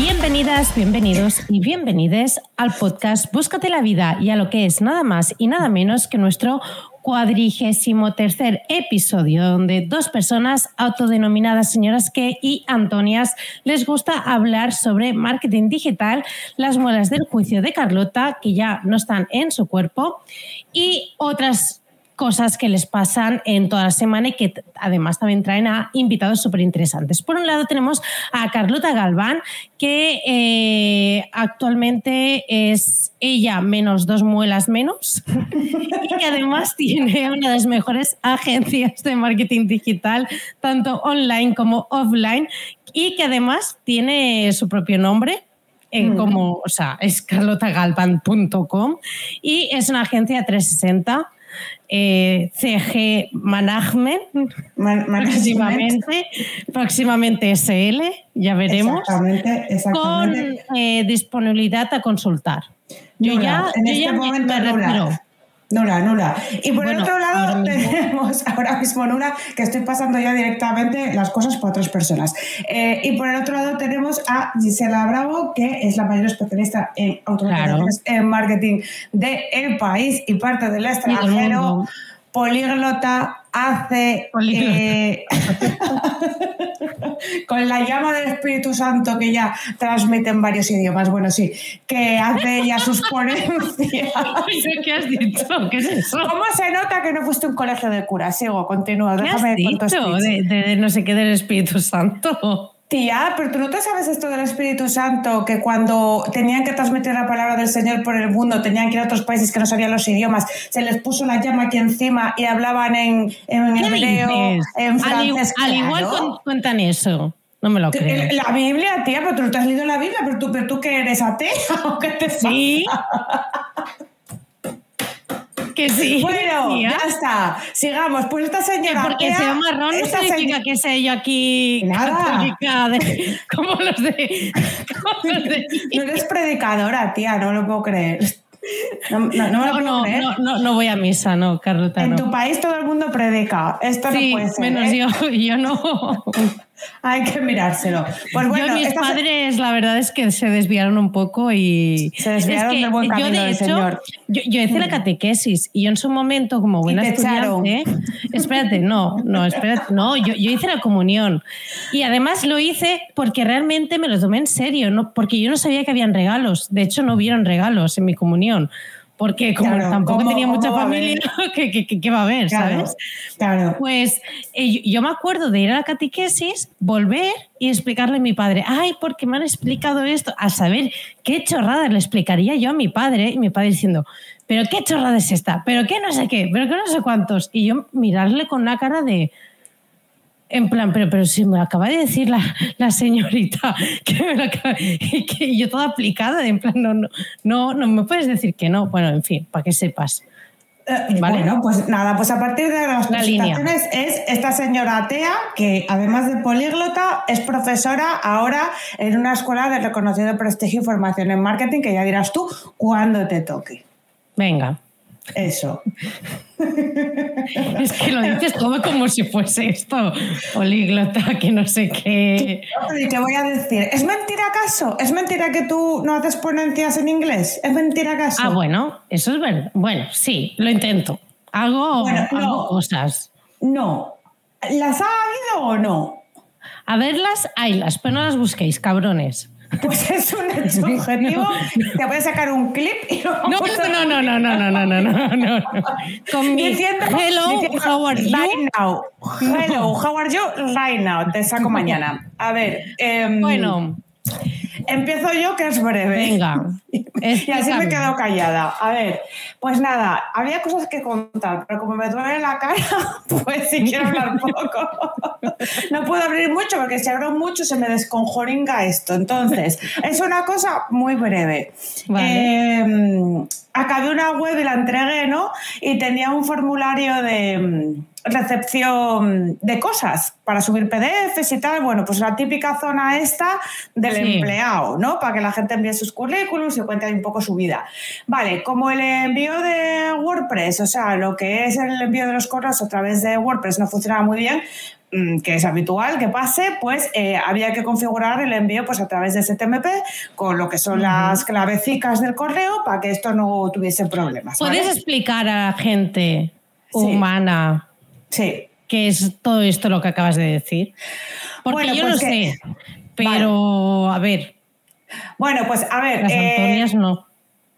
Bienvenidas, bienvenidos y bienvenides al podcast Búscate la vida y a lo que es nada más y nada menos que nuestro cuadrigésimo tercer episodio donde dos personas autodenominadas señoras que y Antonias les gusta hablar sobre marketing digital, las muelas del juicio de Carlota que ya no están en su cuerpo y otras cosas que les pasan en toda la semana y que además también traen a invitados súper interesantes. Por un lado tenemos a Carlota Galván, que eh, actualmente es ella menos dos muelas menos y que además tiene una de las mejores agencias de marketing digital, tanto online como offline, y que además tiene su propio nombre, eh, como, o sea, es carlotagalvan.com y es una agencia 360 eh, CG Management, próximamente, próximamente SL, ya veremos, con eh, disponibilidad a consultar. Yo ya, en yo este ya momento me, retiro. Nula, nula. Y por el otro lado tenemos ahora mismo Nula, que estoy pasando ya directamente las cosas para otras personas. Eh, y por el otro lado tenemos a Gisela Bravo, que es la mayor especialista en automatizaciones en marketing del el país y parte del extranjero políglota hace eh, con la llama del Espíritu Santo que ya transmite en varios idiomas, bueno, sí, que hace ya sus ponencias. ¿Qué has dicho? ¿Qué es eso? ¿Cómo se nota que no fuiste un colegio de cura? Sigo, continúa. ¿Qué has dicho? De, de no sé qué del Espíritu Santo. Tía, pero tú no te sabes esto del Espíritu Santo, que cuando tenían que transmitir la palabra del Señor por el mundo, tenían que ir a otros países que no sabían los idiomas, se les puso una llama aquí encima y hablaban en, en hebreo, en francés. Al, igual cuentan eso. No me lo creo. La Biblia, tía, pero tú no te has leído la Biblia, pero tú, pero tú que eres atea o qué te Sí. Que sí. Bueno, ya está. Sigamos. Pues esta señora. Porque sea marrón no significa que sea yo aquí Nada. De, como los de. Como los de no eres predicadora, tía, no lo puedo creer. No, no, no, me lo puedo creer. no, no, voy a misa, no, Carlota. En tu país todo el mundo predica. Esto sí, no puede ser. Menos ¿eh? yo, yo no. Hay que mirárselo. Pues bueno, yo, mis padres, la verdad es que se desviaron un poco y. Se desviaron es que del buen yo, camino de del hecho, Señor. Yo, yo hice la catequesis y yo en su momento, como buena te estudiante. Espérate, no, no, espérate, no, yo, yo hice la comunión. Y además lo hice porque realmente me lo tomé en serio, ¿no? porque yo no sabía que habían regalos. De hecho, no hubieron regalos en mi comunión. Porque como Claro, tampoco ¿cómo- tenía cómo mucha familia, ¿qué, qué, qué- qué va a haber, Claro, sabes? Claro. Pues eh, yo- yo me acuerdo de ir a la catequesis, volver y explicarle a mi padre, ay, porque me han explicado esto, a saber qué chorrada le explicaría yo a mi padre, y mi padre diciendo, pero qué chorrada es esta, pero qué no sé qué, pero qué no sé cuántos, y yo mirarle con una cara de, en plan, pero, pero si me acaba de decir la, la señorita que me lo acaba, y que yo toda aplicada, en plan, no, no, no, no me puedes decir que no, bueno, en fin, para que sepas. Eh, Vale. Bueno, pues nada, pues a partir de las presentaciones es esta señora atea que además de políglota es profesora ahora en una escuela de reconocido prestigio y formación en marketing que ya dirás tú cuando te toque. Venga. Eso. Es que lo dices todo como si fuese esto, políglota, que no sé qué. Y te voy a decir, ¿es mentira acaso? ¿Es mentira que tú no haces ponencias en inglés? ¿Es mentira acaso? Ah, bueno, eso es verdad. Bueno, sí, lo intento. Hago, Bueno, no. hago cosas. No. ¿Las ha habido o no? A verlas, haylas, pero no las busquéis, cabrones. Pues es un hecho objetivo. Te voy a sacar un clip y lo No, vamos a- no, no, no, no, no, no, no, no, no. Con mi Diciendo, hello, diciendo, how are you? Right now. Hello, how are you? Right now. Te saco mañana. A ver. em, Bueno, Empiezo yo, que es breve. venga. Y así me he quedado callada. A ver, pues nada, había cosas que contar, pero como me duele la cara, pues sí quiero hablar poco. No puedo abrir mucho porque si abro mucho se me desconjoringa esto. Entonces, es una cosa muy breve. Vale. Eh, acabé una web y la entregué, ¿no? Y tenía un formulario de recepción de cosas para subir PDFs y tal. Bueno, pues la típica zona esta del empleado, ¿no? Para que la gente envíe sus currículums y cuente un poco su vida. Vale, como el envío de WordPress, o sea, lo que es el envío de los correos a través de WordPress no funcionaba muy bien, mm, que es habitual que pase, pues eh, había que configurar el envío pues, a través de STMP con lo que son las clavecicas del correo para que esto no tuviese problemas. ¿Puedes explicar a la gente humana Sí. ¿Qué es todo esto lo que acabas de decir? Porque yo lo pues sé, pero a ver. Bueno, pues a ver. Las Antonias eh, no.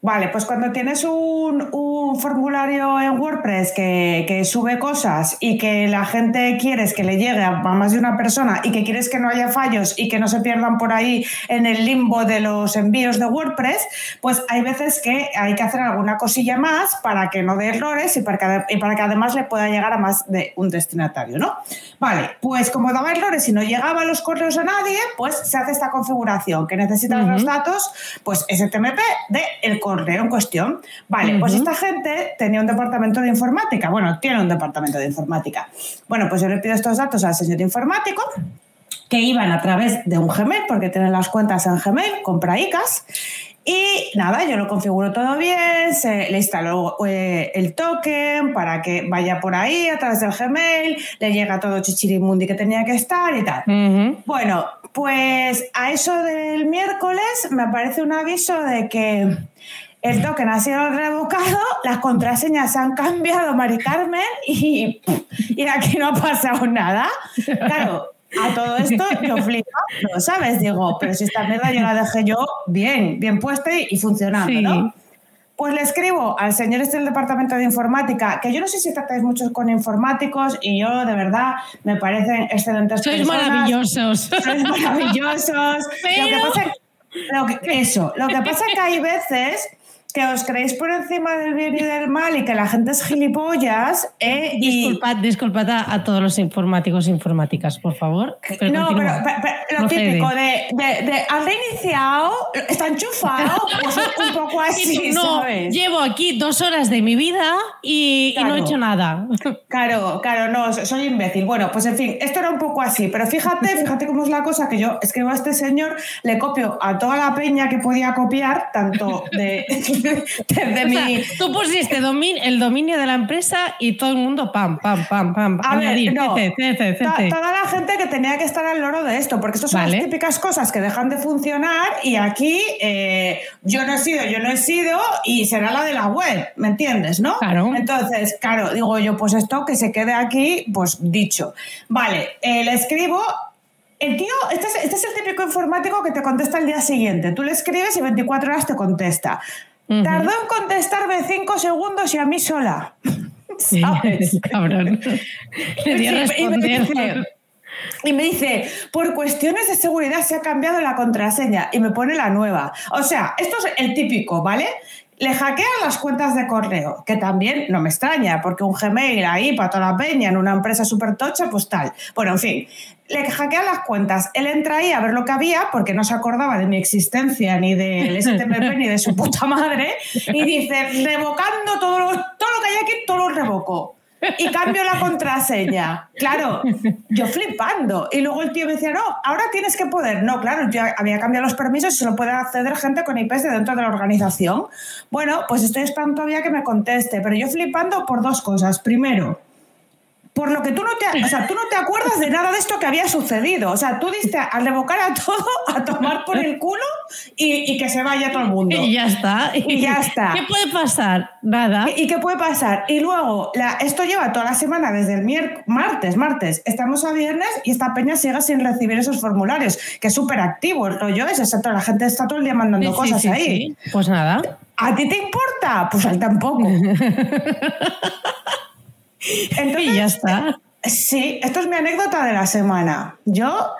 Vale, pues cuando tienes un, formulario en WordPress que, sube cosas y que la gente quieres que le llegue a más de una persona y que quieres que no haya fallos y que no se pierdan por ahí en el limbo de los envíos de WordPress, pues hay veces que hay que hacer alguna cosilla más para que no dé errores y para que, y para que además le pueda llegar a más de un destinatario, ¿no? Vale, pues como daba errores y no llegaba los correos a nadie, pues se hace esta configuración que necesitan los datos, pues STMP de el correo correo en cuestión. Vale, pues esta gente tenía un departamento de informática. Bueno, tiene un departamento de informática. Bueno, pues yo le pido estos datos al señor informático que iban a través de un Gmail, porque tienen las cuentas en Gmail, compra ICAS. Y nada, yo lo configuro todo bien, se, le instalo eh, el token para que vaya por ahí a través del Gmail, le llega todo chichirimundi que tenía que estar y tal. Bueno, pues a eso del miércoles me aparece un aviso de que el token ha sido revocado, las contraseñas se han cambiado, Mari Carmen, y, y aquí no ha pasado nada. Claro, a todo esto yo flipo, ¿no sabes? Digo, pero si esta mierda yo la dejé yo bien, bien puesta y funcionando, ¿no? Pues le escribo al señor este del departamento de informática, que yo no sé si tratáis mucho con informáticos y yo de verdad me parecen excelentes Sois maravillosos. Sois maravillosos. Lo que eso, lo que pasa es que hay veces que os creéis por encima del bien y del mal y que la gente es gilipollas. Eh, disculpad, disculpad a, todos los informáticos e informáticas, por favor. no, pero, lo típico de, de, ¿has reiniciado? ¿Está enchufado? Pues un poco así, no, Llevo aquí dos horas de mi vida y, no he hecho nada. Claro, claro, no, soy imbécil. Bueno, pues en fin, esto era un poco así, pero fíjate, fíjate cómo es la cosa que yo escribo a este señor, le copio a toda la peña que podía copiar, tanto de tú pusiste el dominio de la empresa y todo el mundo pam, pam, pam, pam. A ver, no, toda la gente que tenía que estar al loro de esto, porque estas son las típicas cosas que dejan de funcionar y aquí eh, yo no he sido, yo no he sido y será la de la web, ¿me entiendes? ¿no? Claro. Entonces, claro, digo yo, pues esto que se quede aquí, pues dicho. Vale, eh, le escribo el tío, este es, este es, el típico informático que te contesta el día siguiente. Tú le escribes y 24 horas te contesta. Tardó en contestarme cinco segundos y a mí sola. ¿Sabes? Cabrón. Le di a responder. Y me dice, por cuestiones de seguridad se ha cambiado la contraseña y me pone la nueva. O sea, esto es el típico, ¿vale? Le hackean las cuentas de correo, que también no me extraña, porque un Gmail ahí para toda la peña en una empresa súper tocha, pues tal. Bueno, en fin, le hackean las cuentas. Él entra ahí a ver lo que había, porque no se acordaba de mi existencia, ni del STMP, ni de su puta madre, y dice, revocando todo lo, todo lo que hay aquí, todo lo revoco. Y cambio la contraseña. Claro, yo flipando. Y luego el tío me decía, no, ahora tienes que poder. No, claro, yo había cambiado los permisos y solo puede acceder gente con IPs de dentro de la organización. Bueno, pues estoy esperando todavía que me conteste, pero yo flipando por dos cosas. Primero, por lo que tú no te, o sea, tú no te acuerdas de nada de esto que había sucedido. O sea, tú diste al revocar a todo, a tomar por el culo y, que se vaya todo el mundo. Y ya está. Y ya está. ¿Qué puede pasar? Nada. ¿Y, qué puede pasar? Y luego, la, esto lleva toda la semana, desde el martes, martes, estamos a viernes y esta peña sigue sin recibir esos formularios, que es súper activo el rollo es, exacto, la gente está todo el día mandando cosas ahí. Pues nada. ¿A ti te importa? Pues a él tampoco. Entonces, y ya está. Sí, esto es mi anécdota de la semana. Yo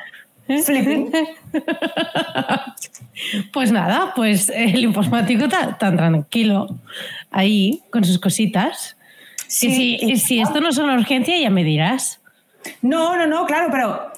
flipping. Pues nada, pues el informático tan, tan tranquilo ahí con sus cositas. Sí, y si, si esto no es una urgencia, ya me dirás. No, no, no, claro, pero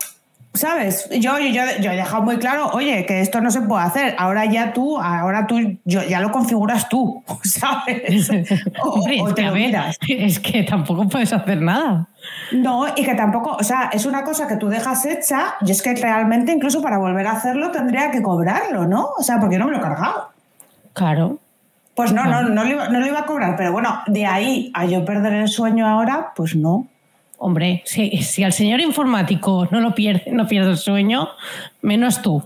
¿Sabes? Yo, yo, yo, he dejado muy claro, oye, que esto no se puede hacer. Ahora ya tú, ahora tú, yo, ya lo configuras tú, ¿sabes? O, es, que, es que tampoco puedes hacer nada. No, y que tampoco, o sea, es una cosa que tú dejas hecha y es que realmente incluso para volver a hacerlo tendría que cobrarlo, ¿no? O sea, porque no me lo he cargado. Claro. Pues no, no, no, no lo iba a cobrar, pero bueno, de ahí a yo perder el sueño ahora, pues no. Hombre, si, si al señor informático no lo pierde, no pierde el sueño, menos tú.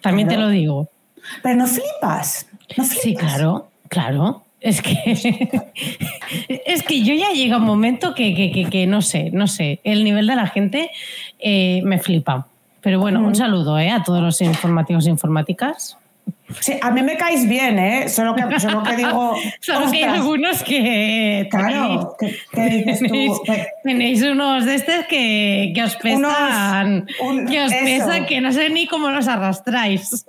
También te lo digo. Pero no flipas. No flipas. Sí, claro, claro. Es que, es que yo ya llega un momento que, no sé, no sé, el nivel de la gente eh, me flipa. Pero bueno, un saludo eh, a todos los informáticos e informáticas. Sí, a mí me caes bien, ¿eh? Solo que, solo que digo. solo que hay algunos que. Claro, ¿qué, dices tú? Tenéis unos de estos que, os pesan. que os pesan que no sé ni cómo los arrastráis.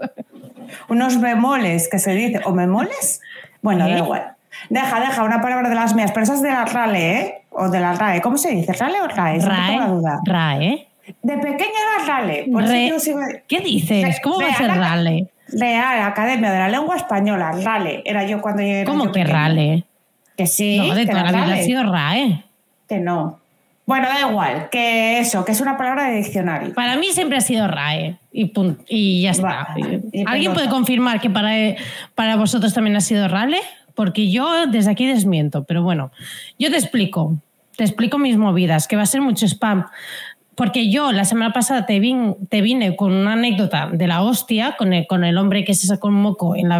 Unos bemoles que se dice. ¿O memoles? Bueno, da igual. Deja, deja, una palabra de las mías, pero esa es de la RALE, ¿eh? O de la RAE. ¿Cómo se dice? ¿RALE o RAE? RAE. duda. RAE. De pequeña era RALE. ¿Qué dices? ¿Cómo va a ser RALE? Real Academia de la Lengua Española, RALE. Era yo cuando era ¿Cómo que RALE? Que sí. No, de toda la vida ha sido RAE. Que no. Bueno, da igual, que eso, que es una palabra de diccionario. Para mí siempre ha sido RAE y, y ya está. ¿Alguien puede confirmar que para, para vosotros también ha sido RALE? Porque yo desde aquí desmiento, pero bueno, yo te explico, te explico mis movidas, que va a ser mucho spam. Porque yo la semana pasada te, te vine con una anécdota de la hostia, con el, con el hombre que se sacó un moco en la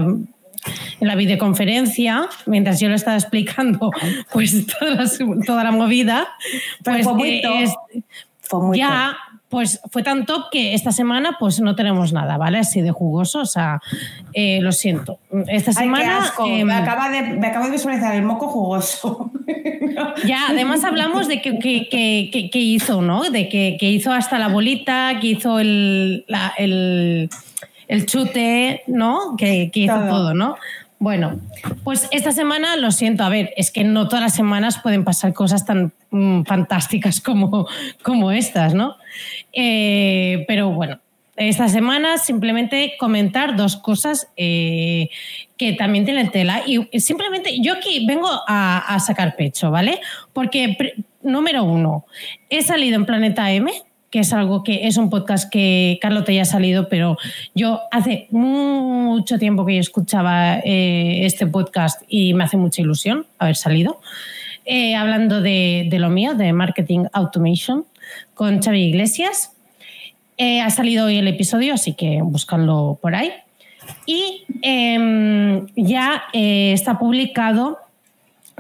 en la videoconferencia, mientras yo lo estaba explicando, pues toda la, movida, pues fue muy top. ya, pues fue tan top que esta semana pues no tenemos nada, ¿vale? Así de jugoso, o sea, eh, lo siento. Esta semana... Em, me, acaba de, me acabo de visualizar el moco jugoso. ya, además hablamos de que, que, que, hizo, ¿no? De que, hizo hasta la bolita, que hizo el, el el chute, ¿no? Que, hizo todo. ¿no? Bueno, pues esta semana lo siento, a ver, es que no todas las semanas pueden pasar cosas tan mm, fantásticas como, como estas, ¿no? Eh, pero bueno, esta semana simplemente comentar dos cosas eh, que también tienen tela. Y simplemente yo aquí vengo a, a sacar pecho, ¿vale? Porque, número uno, he salido en Planeta M, que es algo que es un podcast que Carlota ya ha salido, pero yo hace mucho tiempo que yo escuchaba eh, este podcast y me hace mucha ilusión haber salido. Eh, hablando de, lo mío, de Marketing Automation, con Xavi Iglesias. Eh, ha salido hoy el episodio, así que buscadlo por ahí. Y em, ya está publicado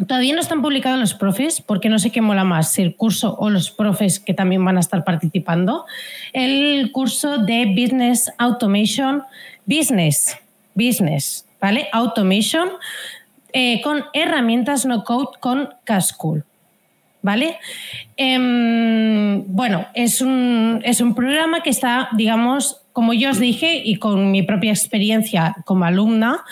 Todavía no están publicados los profes, porque no sé qué mola más, si el curso o los profes que también van a estar participando. El curso de Business Automation, Business, Business, ¿vale? Automation eh, con herramientas no code con Cascool. ¿Vale? Em, bueno, es un, es un programa que está, digamos, como yo os dije y con mi propia experiencia como alumna,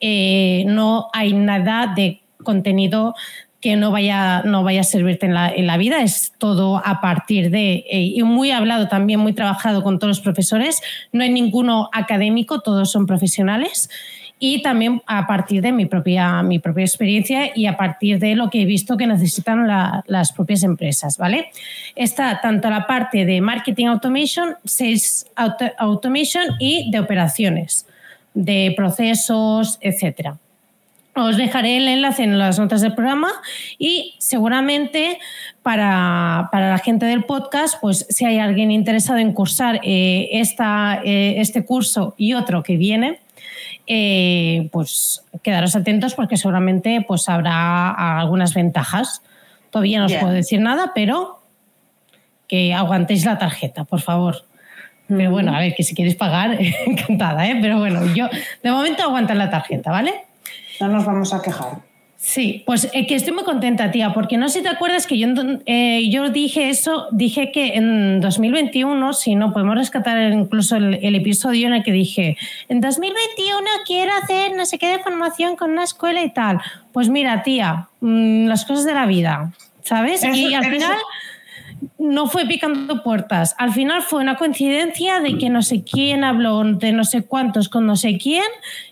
eh, no hay nada de contenido que no vaya, no vaya a servirte en la, en la vida, es todo a partir de, eh, y muy hablado también, muy trabajado con todos los profesores, no hay ninguno académico, todos son profesionales y también a partir de mi propia, mi propia experiencia y a partir de lo que he visto que necesitan las propias empresas, ¿vale? Está tanto la parte de marketing automation, sales automation y de operaciones, de procesos, etcétera. Os dejaré el enlace en las notas del programa y seguramente para, la gente del podcast, pues si hay alguien interesado en cursar eh, esta, eh, este curso y otro que viene, eh, pues quedaros atentos porque seguramente pues habrá algunas ventajas. Todavía no os puedo decir nada, pero que aguantéis la tarjeta, por favor. Pero bueno, a ver, que si queréis pagar, encantada, ¿eh? Pero bueno, yo de momento aguantar la tarjeta, ¿vale? No nos vamos a quejar. Sí, pues eh, que estoy muy contenta, tía, porque no sé si te acuerdas que yo, eh, yo dije eso, dije que en 2021, si no, podemos rescatar incluso el, episodio en el que dije, en 2021 quiero hacer no sé qué de formación con una escuela y tal. Pues mira, tía, mm, las cosas de la vida, ¿sabes? y al final no fue picando puertas, al final fue una coincidencia de que no sé quién habló de no sé cuántos con no sé quién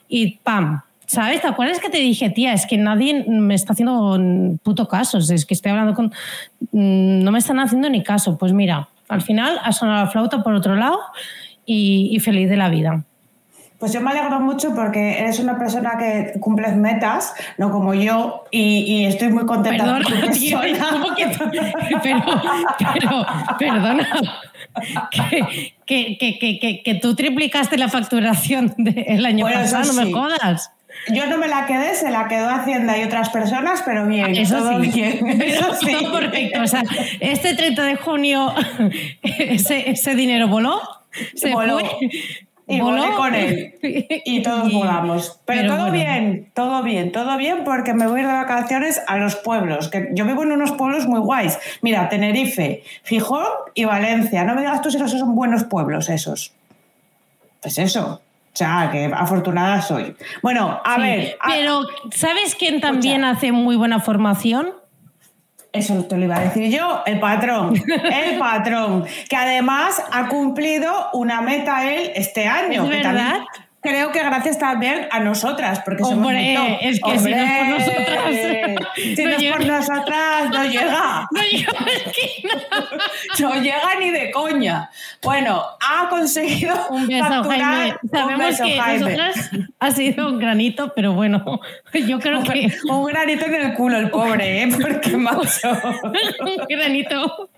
y ¡pam! ¿Sabes? ¿Te acuerdas que te dije, tía, es que nadie me está haciendo puto caso? Es que estoy hablando con. Mm, no me están haciendo ni caso. Pues mira, al final ha sonado la flauta por otro lado y, feliz de la vida. Pues yo me alegro mucho porque eres una persona que cumples metas, no como yo, y, estoy muy contenta. Perdona, pero, pero, perdona, que, que, que, tú triplicaste la facturación del año pasado, no me jodas. Yo no me la quedé, se la quedó Hacienda y otras personas, pero bien, eso todo sí. bien. Eso sí. perfecto. O sea, este 30 de junio ese, ese dinero voló, se voló. Fue, y volé con él. Y todos volamos. Pero, todo bien, todo bien, todo bien, porque me voy a ir de vacaciones a los pueblos. Que yo vivo en unos pueblos muy guays. Mira, Tenerife, Gijón y Valencia. No me digas tú si esos son buenos pueblos esos. Pues eso. O sea, que afortunada soy. Bueno, a ver. Pero, ¿sabes quién también hace muy buena formación? Eso te lo iba a decir yo, el patrón, el patrón, que además ha cumplido una meta él este año. ¿Es verdad? Creo que gracias también a nosotras, porque Hombre, somos es que si no es por nosotras, si no, es por nosotras no llega. No llega, no llega ni de coña. Bueno, ha conseguido un beso, Jaime. Sabemos que nosotras ha sido un granito, pero bueno, yo creo que un granito en el culo el pobre, ¿eh? Porque macho. un granito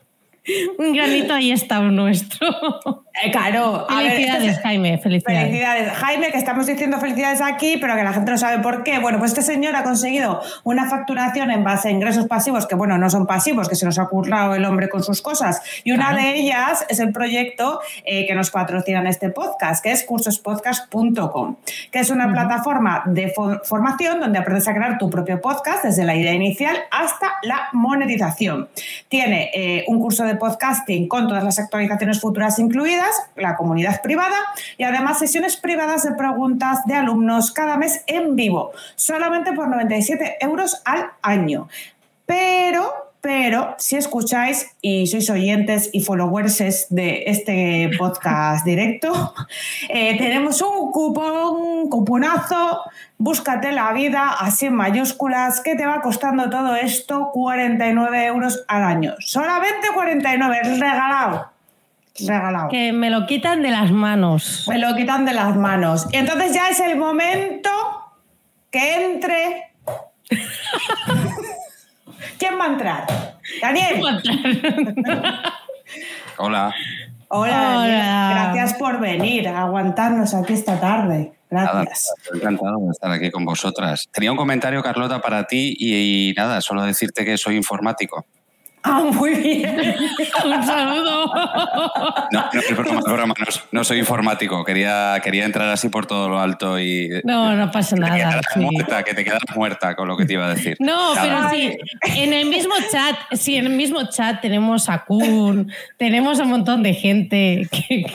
un granito ahí está nuestro. Eh, claro. Felicidades, Jaime. Felicidades. Felicidades. Jaime, que estamos diciendo felicidades aquí, pero que la gente no sabe por qué. Bueno, pues este señor ha conseguido una facturación en base a ingresos pasivos, que bueno, no son pasivos, que se nos ha currado el hombre con sus cosas. Y una de ellas es el proyecto eh, que nos patrocina en este podcast, que es cursospodcast.com, que es una plataforma de formación donde aprendes a crear tu propio podcast desde la idea inicial hasta la monetización. Tiene eh, un curso de podcasting con todas las actualizaciones futuras incluidas, la comunidad privada y además sesiones privadas de preguntas de alumnos cada mes en vivo, solamente por 97 euros al año. Pero pero si escucháis y sois oyentes y followers de este podcast directo, eh, tenemos un cupón, cuponazo, búscate la vida, así en mayúsculas, que te va costando todo esto 49 euros al año. Solamente 49, regalado. Regalado. Que me lo quitan de las manos. Me lo quitan de las manos. Y entonces ya es el momento que entre ¿Quién va a entrar? Daniel. Hola. Hola. Gracias por venir a aguantarnos aquí esta tarde. Gracias. estoy encantado de estar aquí con vosotras. Tenía un comentario, Carlota, para ti y nada, solo decirte que soy informático. Ah, muy bien. Un saludo. No, no, No, soy informático. Quería, quería entrar así por todo lo alto y. No, no pasa nada. muerta, que te quedas muerta con lo que te iba a decir. No, pero sí. En el mismo chat, sí, en el mismo chat tenemos a Kun, tenemos a un montón de gente que,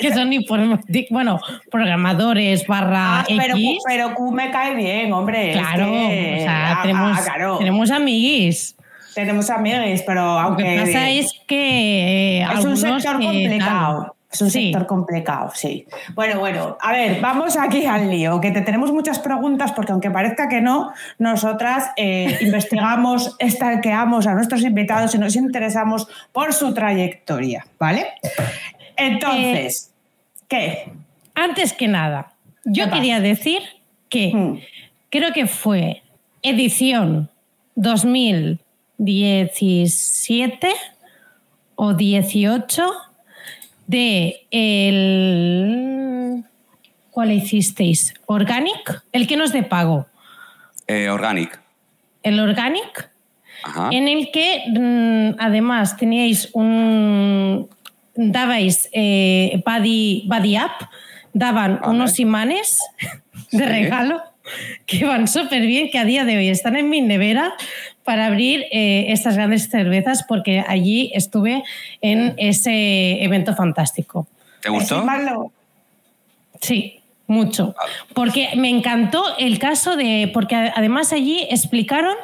que, son informáticos, bueno, programadores barra. Ah, pero, pero Kun me cae bien, hombre. Claro, o sea, ah, tenemos, ah, tenemos amiguis tenemos amigos, pero aunque... Lo que pasa es que... Eh, es un sector complicado. Es un sector complicado, sí. Bueno, bueno, a ver, vamos aquí al lío, que te tenemos muchas preguntas porque aunque parezca que no, nosotras eh, investigamos, estalqueamos a nuestros invitados y nos interesamos por su trayectoria, ¿vale? Entonces, eh, ¿qué? Antes que nada, yo quería decir que hmm. creo que fue edición 2000 17 o 18 de el... ¿Cuál hicisteis? ¿Organic? El que nos de pago. Eh, organic. El Organic. En el que mm, además teníais un. Dabais eh, body, Up, daban unos imanes de regalo que van súper bien, que a día de hoy están en mi nevera para abrir eh, estas grandes cervezas porque allí estuve en ese evento fantástico. ¿Te gustó? Sí, mucho. Porque me encantó el caso de, porque además allí explicaron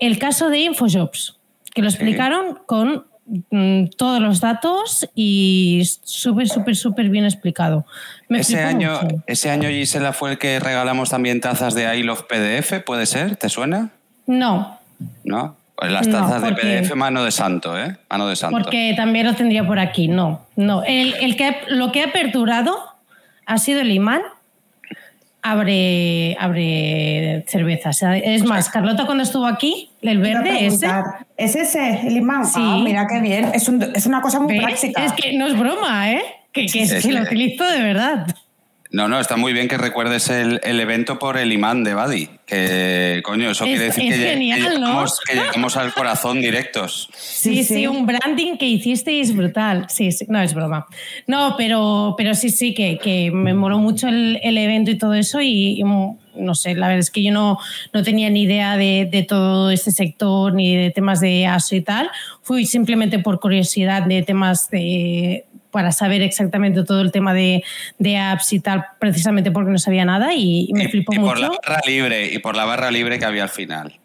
el caso de Infojobs, que lo explicaron con mm, todos los datos y súper, súper, súper bien explicado. ese, año, ese año, Gisela, fue el que regalamos también tazas de I Love PDF, ¿puede ser? ¿Te suena? No. ¿No? Pues las tazas de PDF mano de santo, ¿eh? Mano de santo. Porque también lo tendría por aquí, no. No. El, que, lo que ha perdurado ha sido el imán abre, abre cervezas. Es más, Carlota cuando estuvo aquí, el verde ese. ¿Es ese, el imán? Sí. Ah, mira qué bien. Es, una cosa muy práctica. Es que no es broma, ¿eh? Que, que, lo utilizo de verdad. No, no, está muy bien que recuerdes el, evento por el imán de Badi. Que, coño, eso quiere decir que, llegamos, que, llegamos, al corazón directos. Sí, sí, un branding que hicisteis brutal. Sí, sí, no es broma. No, pero, pero sí, sí, que, me moló mucho el, evento y todo eso. Y, no sé, la verdad es que yo no, no tenía ni idea de, de, todo este sector ni de temas de ASO y tal. Fui simplemente por curiosidad de temas de para saber exactamente todo el tema de, apps y tal, precisamente porque no sabía nada y, me flipó mucho. Y por la barra libre, y por la barra libre que había al final.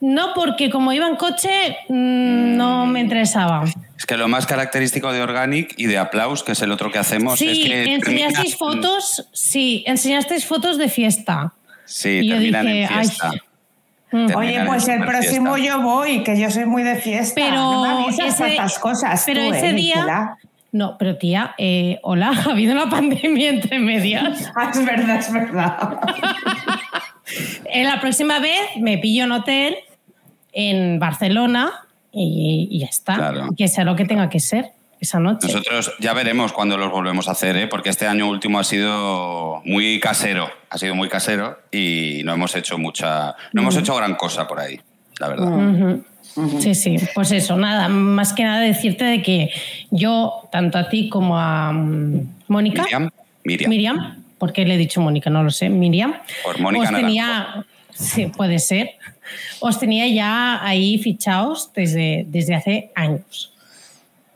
No, porque como iba en coche, mm, no me interesaba. Es que lo más característico de Organic y de Applaus, que es el otro que hacemos, es que. enseñasteis fotos, sí, enseñasteis fotos de fiesta. Sí, y terminan en fiesta. Oye, pues el próximo yo voy, que yo soy muy de fiesta. Pero no esas cosas. Pero ese ¿eh, día, no, pero tía, eh, hola, ha habido una pandemia entre medias. Ah, es verdad, es verdad. en la próxima vez me pillo un hotel en Barcelona y, ya está. Que sea lo que tenga que ser esa noche. Nosotros ya veremos cuándo los volvemos a hacer, ¿eh? porque este año último ha sido muy casero, ha sido muy casero y no hemos hecho mucha, no hemos hecho gran cosa por ahí, la verdad. Sí, sí, pues eso, nada, más que nada decirte de que yo, tanto a ti como a mm, Mónica, Miriam, Miriam, porque le he dicho Mónica, no lo sé, Miriam, por Mónica os tenía, sí, puede ser, os tenía ya ahí fichados desde, desde hace años.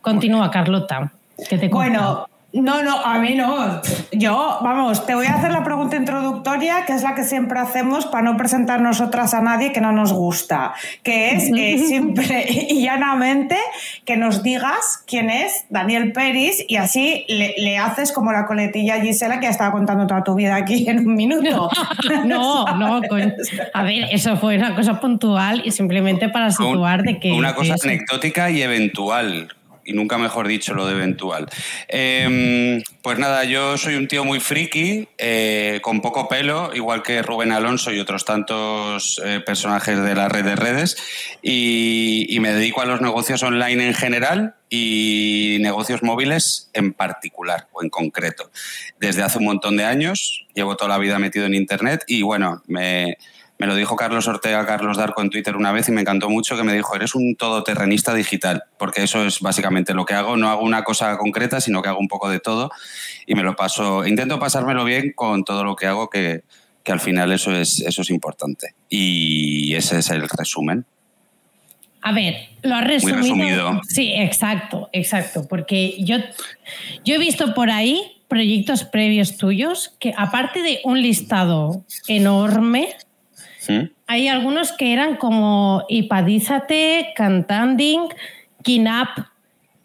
Continúa, Carlota. Que te bueno, no, no, a mí no. Yo, vamos, te voy a hacer la pregunta introductoria, que es la que siempre hacemos para no presentar nosotras a nadie que no nos gusta, que es eh, siempre y llanamente que nos digas quién es Daniel Peris y así le, haces como la coletilla Gisela que ya estaba contando toda tu vida aquí en un minuto. No, no, a ver, eso fue una cosa puntual y simplemente para situar de que... Una cosa anecdótica y eventual nunca mejor dicho lo de eventual. Em, pues nada, yo soy un tío muy friki, eh, con poco pelo, igual que Rubén Alonso y otros tantos eh, personajes de la red de redes, y, y, me dedico a los negocios online en general y negocios móviles en particular o en concreto. Desde hace un montón de años, llevo toda la vida metido en Internet y bueno, me me lo dijo Carlos Ortega, Carlos Darco en Twitter una vez y me encantó mucho que me dijo, eres un todoterrenista digital, porque eso es básicamente lo que hago. No hago una cosa concreta, sino que hago un poco de todo y me lo paso, intento pasármelo bien con todo lo que hago, que, al final eso es, eso es importante. Y ese es el resumen. A ver, lo has resumido. Muy resumido. Sí, exacto, exacto. Porque yo, yo he visto por ahí proyectos previos tuyos que aparte de un listado enorme hay algunos que eran como Ipadízate, Cantanding, Kinap,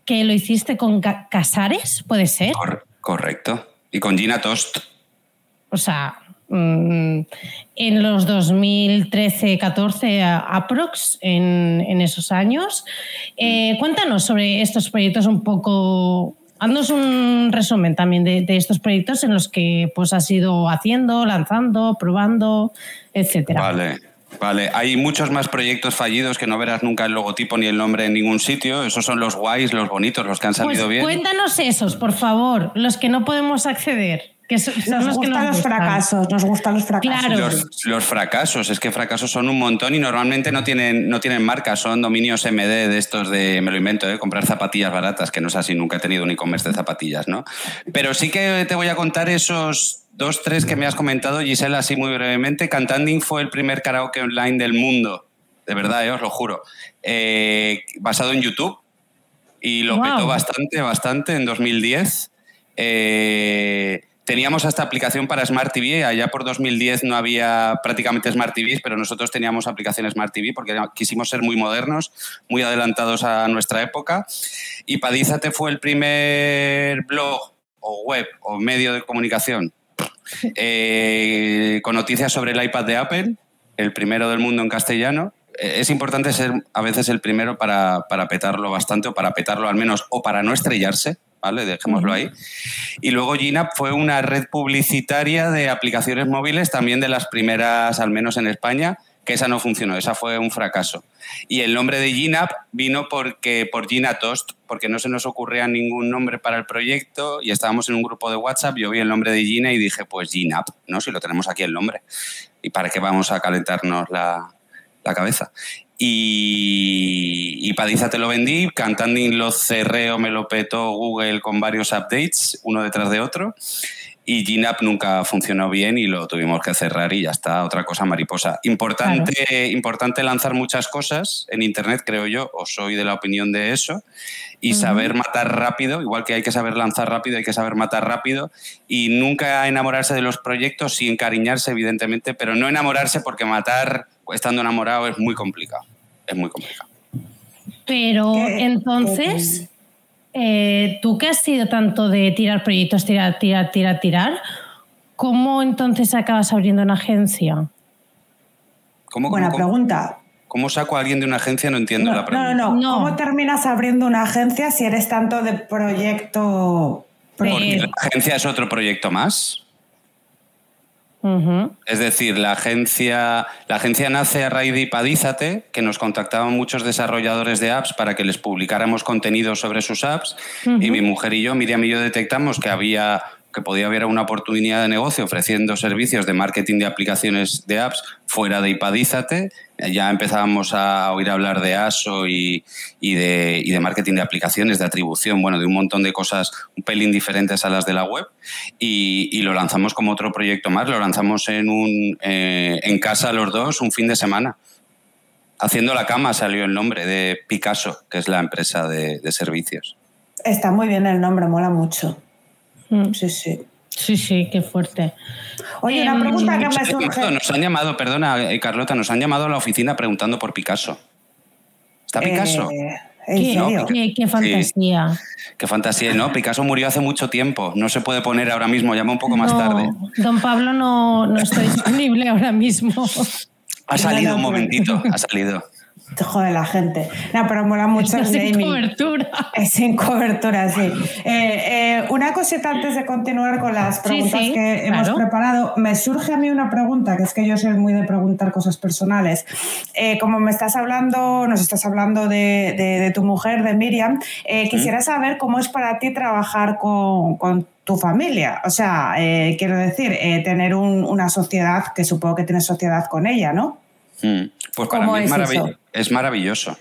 que lo hiciste con Casares, ¿puede ser? correcto. Y con Gina Tost. O sea, mm, en los 2013-14 aprox, en, en, esos años. Eh, cuéntanos sobre estos proyectos un poco Haznos un resumen también de, estos proyectos en los que pues has ido haciendo, lanzando, probando, etcétera. Vale. Vale, hay muchos más proyectos fallidos que no verás nunca el logotipo ni el nombre en ningún sitio. Esos son los guays, los bonitos, los que han salido pues bien. Cuéntanos esos, por favor, los que no podemos acceder nos gustan los fracasos, nos gustan los fracasos. Los, fracasos, es que fracasos son un montón y normalmente no tienen, no tienen marcas, son dominios MD de estos de, me lo invento, de comprar zapatillas baratas, que no es así, nunca he tenido un e-commerce de zapatillas, ¿no? Pero sí que te voy a contar esos dos, tres que me has comentado, Gisela, así muy brevemente. Cantanding fue el primer karaoke online del mundo, de verdad, eh, os lo juro, eh, basado en YouTube y lo petó bastante, bastante en 2010. Eh, teníamos hasta aplicación para Smart TV. Allá por 2010 no había prácticamente Smart TV, pero nosotros teníamos aplicación Smart TV porque quisimos ser muy modernos, muy adelantados a nuestra época. Y Padízate fue el primer blog o web o medio de comunicación eh, con noticias sobre el iPad de Apple, el primero del mundo en castellano. Eh, es importante ser a veces el primero para, para petarlo bastante o para petarlo al menos o para no estrellarse ¿vale? Dejémoslo ahí. Y luego GINAP fue una red publicitaria de aplicaciones móviles, también de las primeras, al menos en España, que esa no funcionó, esa fue un fracaso. Y el nombre de GINAP vino porque, por Gina Toast, porque no se nos ocurría ningún nombre para el proyecto y estábamos en un grupo de WhatsApp, yo vi el nombre de Gina y dije, pues GINAP, ¿no? Si lo tenemos aquí el nombre. ¿Y para qué vamos a calentarnos la, la cabeza? Y, Padiza te lo vendí, Cantanding lo cerré o me lo petó Google con varios updates, uno detrás de otro. Y GNAP nunca funcionó bien y lo tuvimos que cerrar y ya está, otra cosa mariposa. Importante, importante lanzar muchas cosas en Internet, creo yo, o soy de la opinión de eso, y saber matar rápido, igual que hay que saber lanzar rápido, hay que saber matar rápido, y nunca enamorarse de los proyectos, y encariñarse, evidentemente, pero no enamorarse porque matar estando enamorado es muy complicado. Es muy complicado. Pero entonces, eh, tú que has sido tanto de tirar proyectos, tirar, tirar, tirar, tirar, ¿cómo entonces acabas abriendo una agencia? ¿Cómo, Buena pregunta. ¿Cómo saco a alguien de una agencia? No entiendo la pregunta. No, no, no, ¿Cómo terminas abriendo una agencia si eres tanto de proyecto? Porque la agencia es otro proyecto más. Es decir, la agencia, la agencia nace a raíz de Ipadízate, que nos contactaban muchos desarrolladores de apps para que les publicáramos contenido sobre sus apps. Y mi mujer y yo, Miriam y yo, detectamos que había que podía haber una oportunidad de negocio ofreciendo servicios de marketing de aplicaciones de apps fuera de Ipadízate. Ya empezábamos a oír hablar de ASO y, de, marketing de aplicaciones, de atribución, bueno, de un montón de cosas un pelín diferentes a las de la web. Y, lo lanzamos como otro proyecto más. Lo lanzamos en, un, eh, en casa los dos un fin de semana. Haciendo la cama salió el nombre de Picasso, que es la empresa de servicios. Está muy bien el nombre, mola mucho. Mm. Sí, sí. Sí, sí, qué fuerte. Oye, una em, pregunta que me surge. Nos han llamado, perdona, eh, Carlota, nos han llamado a la oficina preguntando por Picasso. ¿Está Picasso? Eh, ¿Qué, fantasía. Qué fantasía, ¿no? Picasso murió hace mucho tiempo. No se puede poner ahora mismo, llama un poco más tarde. Don Pablo no, no estoy disponible ahora mismo. Ha salido un momentito, ha salido jode la gente. No, pero mola mucho es sin cobertura. Es sin cobertura, sí. Eh, eh, una cosita antes de continuar con las preguntas que hemos preparado. Me surge a mí una pregunta, que es que yo soy muy de preguntar cosas personales. Eh, como me estás hablando, nos estás hablando de, tu mujer, de Miriam, quisiera saber cómo es para ti trabajar con, tu familia. O sea, quiero decir, tener una sociedad, que supongo que tienes sociedad con ella, ¿no? Mm. Pues para mí es, maravilloso.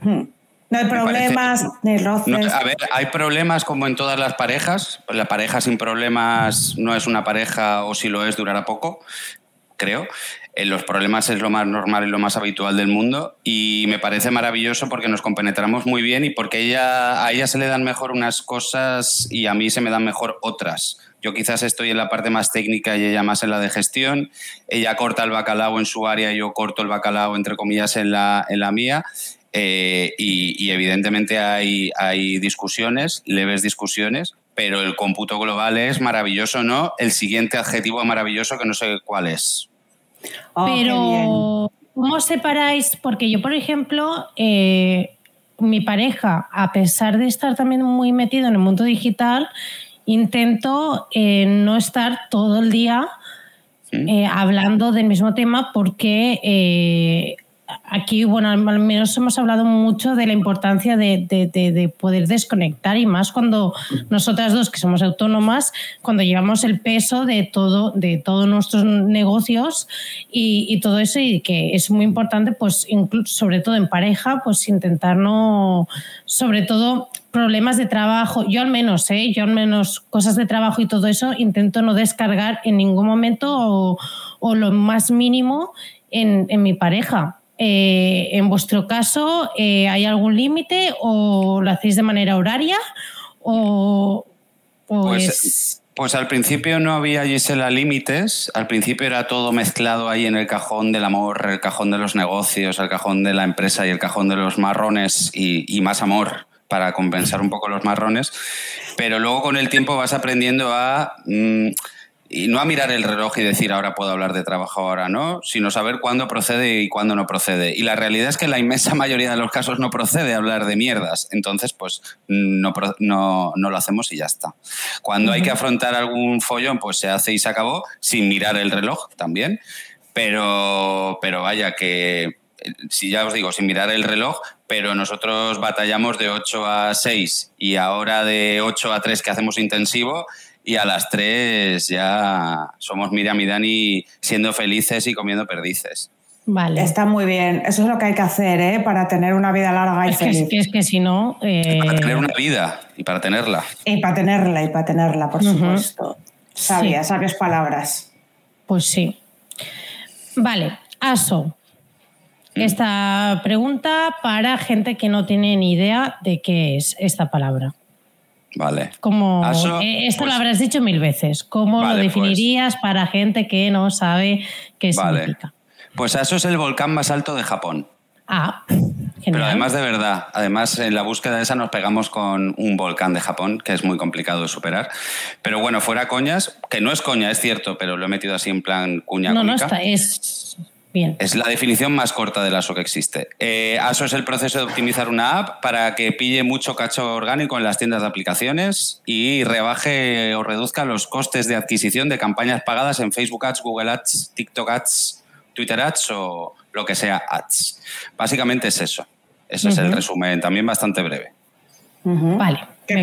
Mm. No hay problemas ni roces. a ver, hay problemas como en todas las parejas. La pareja sin problemas no es una pareja o si lo es durará poco, creo. En los problemas es lo más normal y lo más habitual del mundo y me parece maravilloso porque nos compenetramos muy bien y porque ella, a ella se le dan mejor unas cosas y a mí se me dan mejor otras. Yo quizás estoy en la parte más técnica y ella más en la de gestión. Ella corta el bacalao en su área y yo corto el bacalao, entre comillas, en la, en la mía. Eh, y, evidentemente hay, hay discusiones, leves discusiones, pero el cómputo global es maravilloso, ¿no? El siguiente adjetivo maravilloso que no sé cuál es. Oh, pero, ¿cómo separáis? Porque yo, por ejemplo, eh, mi pareja, a pesar de estar también muy metido en el mundo digital, intento eh, no estar todo el día eh, hablando del mismo tema porque aquí, bueno, al menos hemos hablado mucho de la importancia de, poder desconectar y más cuando nosotras dos, que somos autónomas, cuando llevamos el peso de todo, de todos nuestros negocios y, todo eso y que es muy importante, pues sobre todo en pareja, pues intentar no, sobre todo problemas de trabajo, yo al menos, ¿eh? yo al menos cosas de trabajo y todo eso intento no descargar en ningún momento o, lo más mínimo en, en mi pareja eh, en vuestro caso, eh, ¿hay algún límite o lo hacéis de manera horaria? O, pues, Pues al principio no había Gisela límites, al principio era todo mezclado ahí en el cajón del amor, el cajón de los negocios, el cajón de la empresa y el cajón de los marrones y, más amor para compensar un poco los marrones, pero luego con el tiempo vas aprendiendo a... Mm, y no a mirar el reloj y decir ahora puedo hablar de trabajo, ahora no, sino saber cuándo procede y cuándo no procede. Y la realidad es que en la inmensa mayoría de los casos no procede hablar de mierdas. Entonces, pues no, no, no lo hacemos y ya está. Cuando hay que afrontar algún follón, pues se hace y se acabó, sin mirar el reloj también. Pero, pero vaya que, si ya os digo, sin mirar el reloj, pero nosotros batallamos de 8 a 6 y ahora de 8 a 3 que hacemos intensivo y a las 3 ya somos Miriam y Dani siendo felices y comiendo perdices. Vale. Está muy bien. Eso es lo que hay que hacer, ¿eh? Para tener una vida larga y es feliz. Que, es que si no. Eh, para tener una vida y para tenerla. Y para tenerla y para tenerla, por supuesto. Sabía, sabias palabras. Pues sí. Vale, Aso. Mm. Esta pregunta para gente que no tiene ni idea de qué es esta palabra. Vale. Como, eh, esto lo pues habrás dicho mil veces. ¿Cómo lo pues definirías para gente que no sabe qué significa? Pues eso es el volcán más alto de Japón. Ah, Pero además de verdad, además en la búsqueda de esa nos pegamos con un volcán de Japón, que es muy complicado de superar. Pero bueno, fuera coñas, que no es coña, es cierto, pero lo he metido así en plan cuña No, no está, es es la definición más corta del ASO que existe. Eh, ASO es el proceso de optimizar una app para que pille mucho cacho orgánico en las tiendas de aplicaciones y rebaje o reduzca los costes de adquisición de campañas pagadas en Facebook Ads, Google Ads, TikTok Ads, Twitter Ads o lo que sea Ads. Básicamente es eso. Ese es el resumen, también bastante breve. Vale. Que,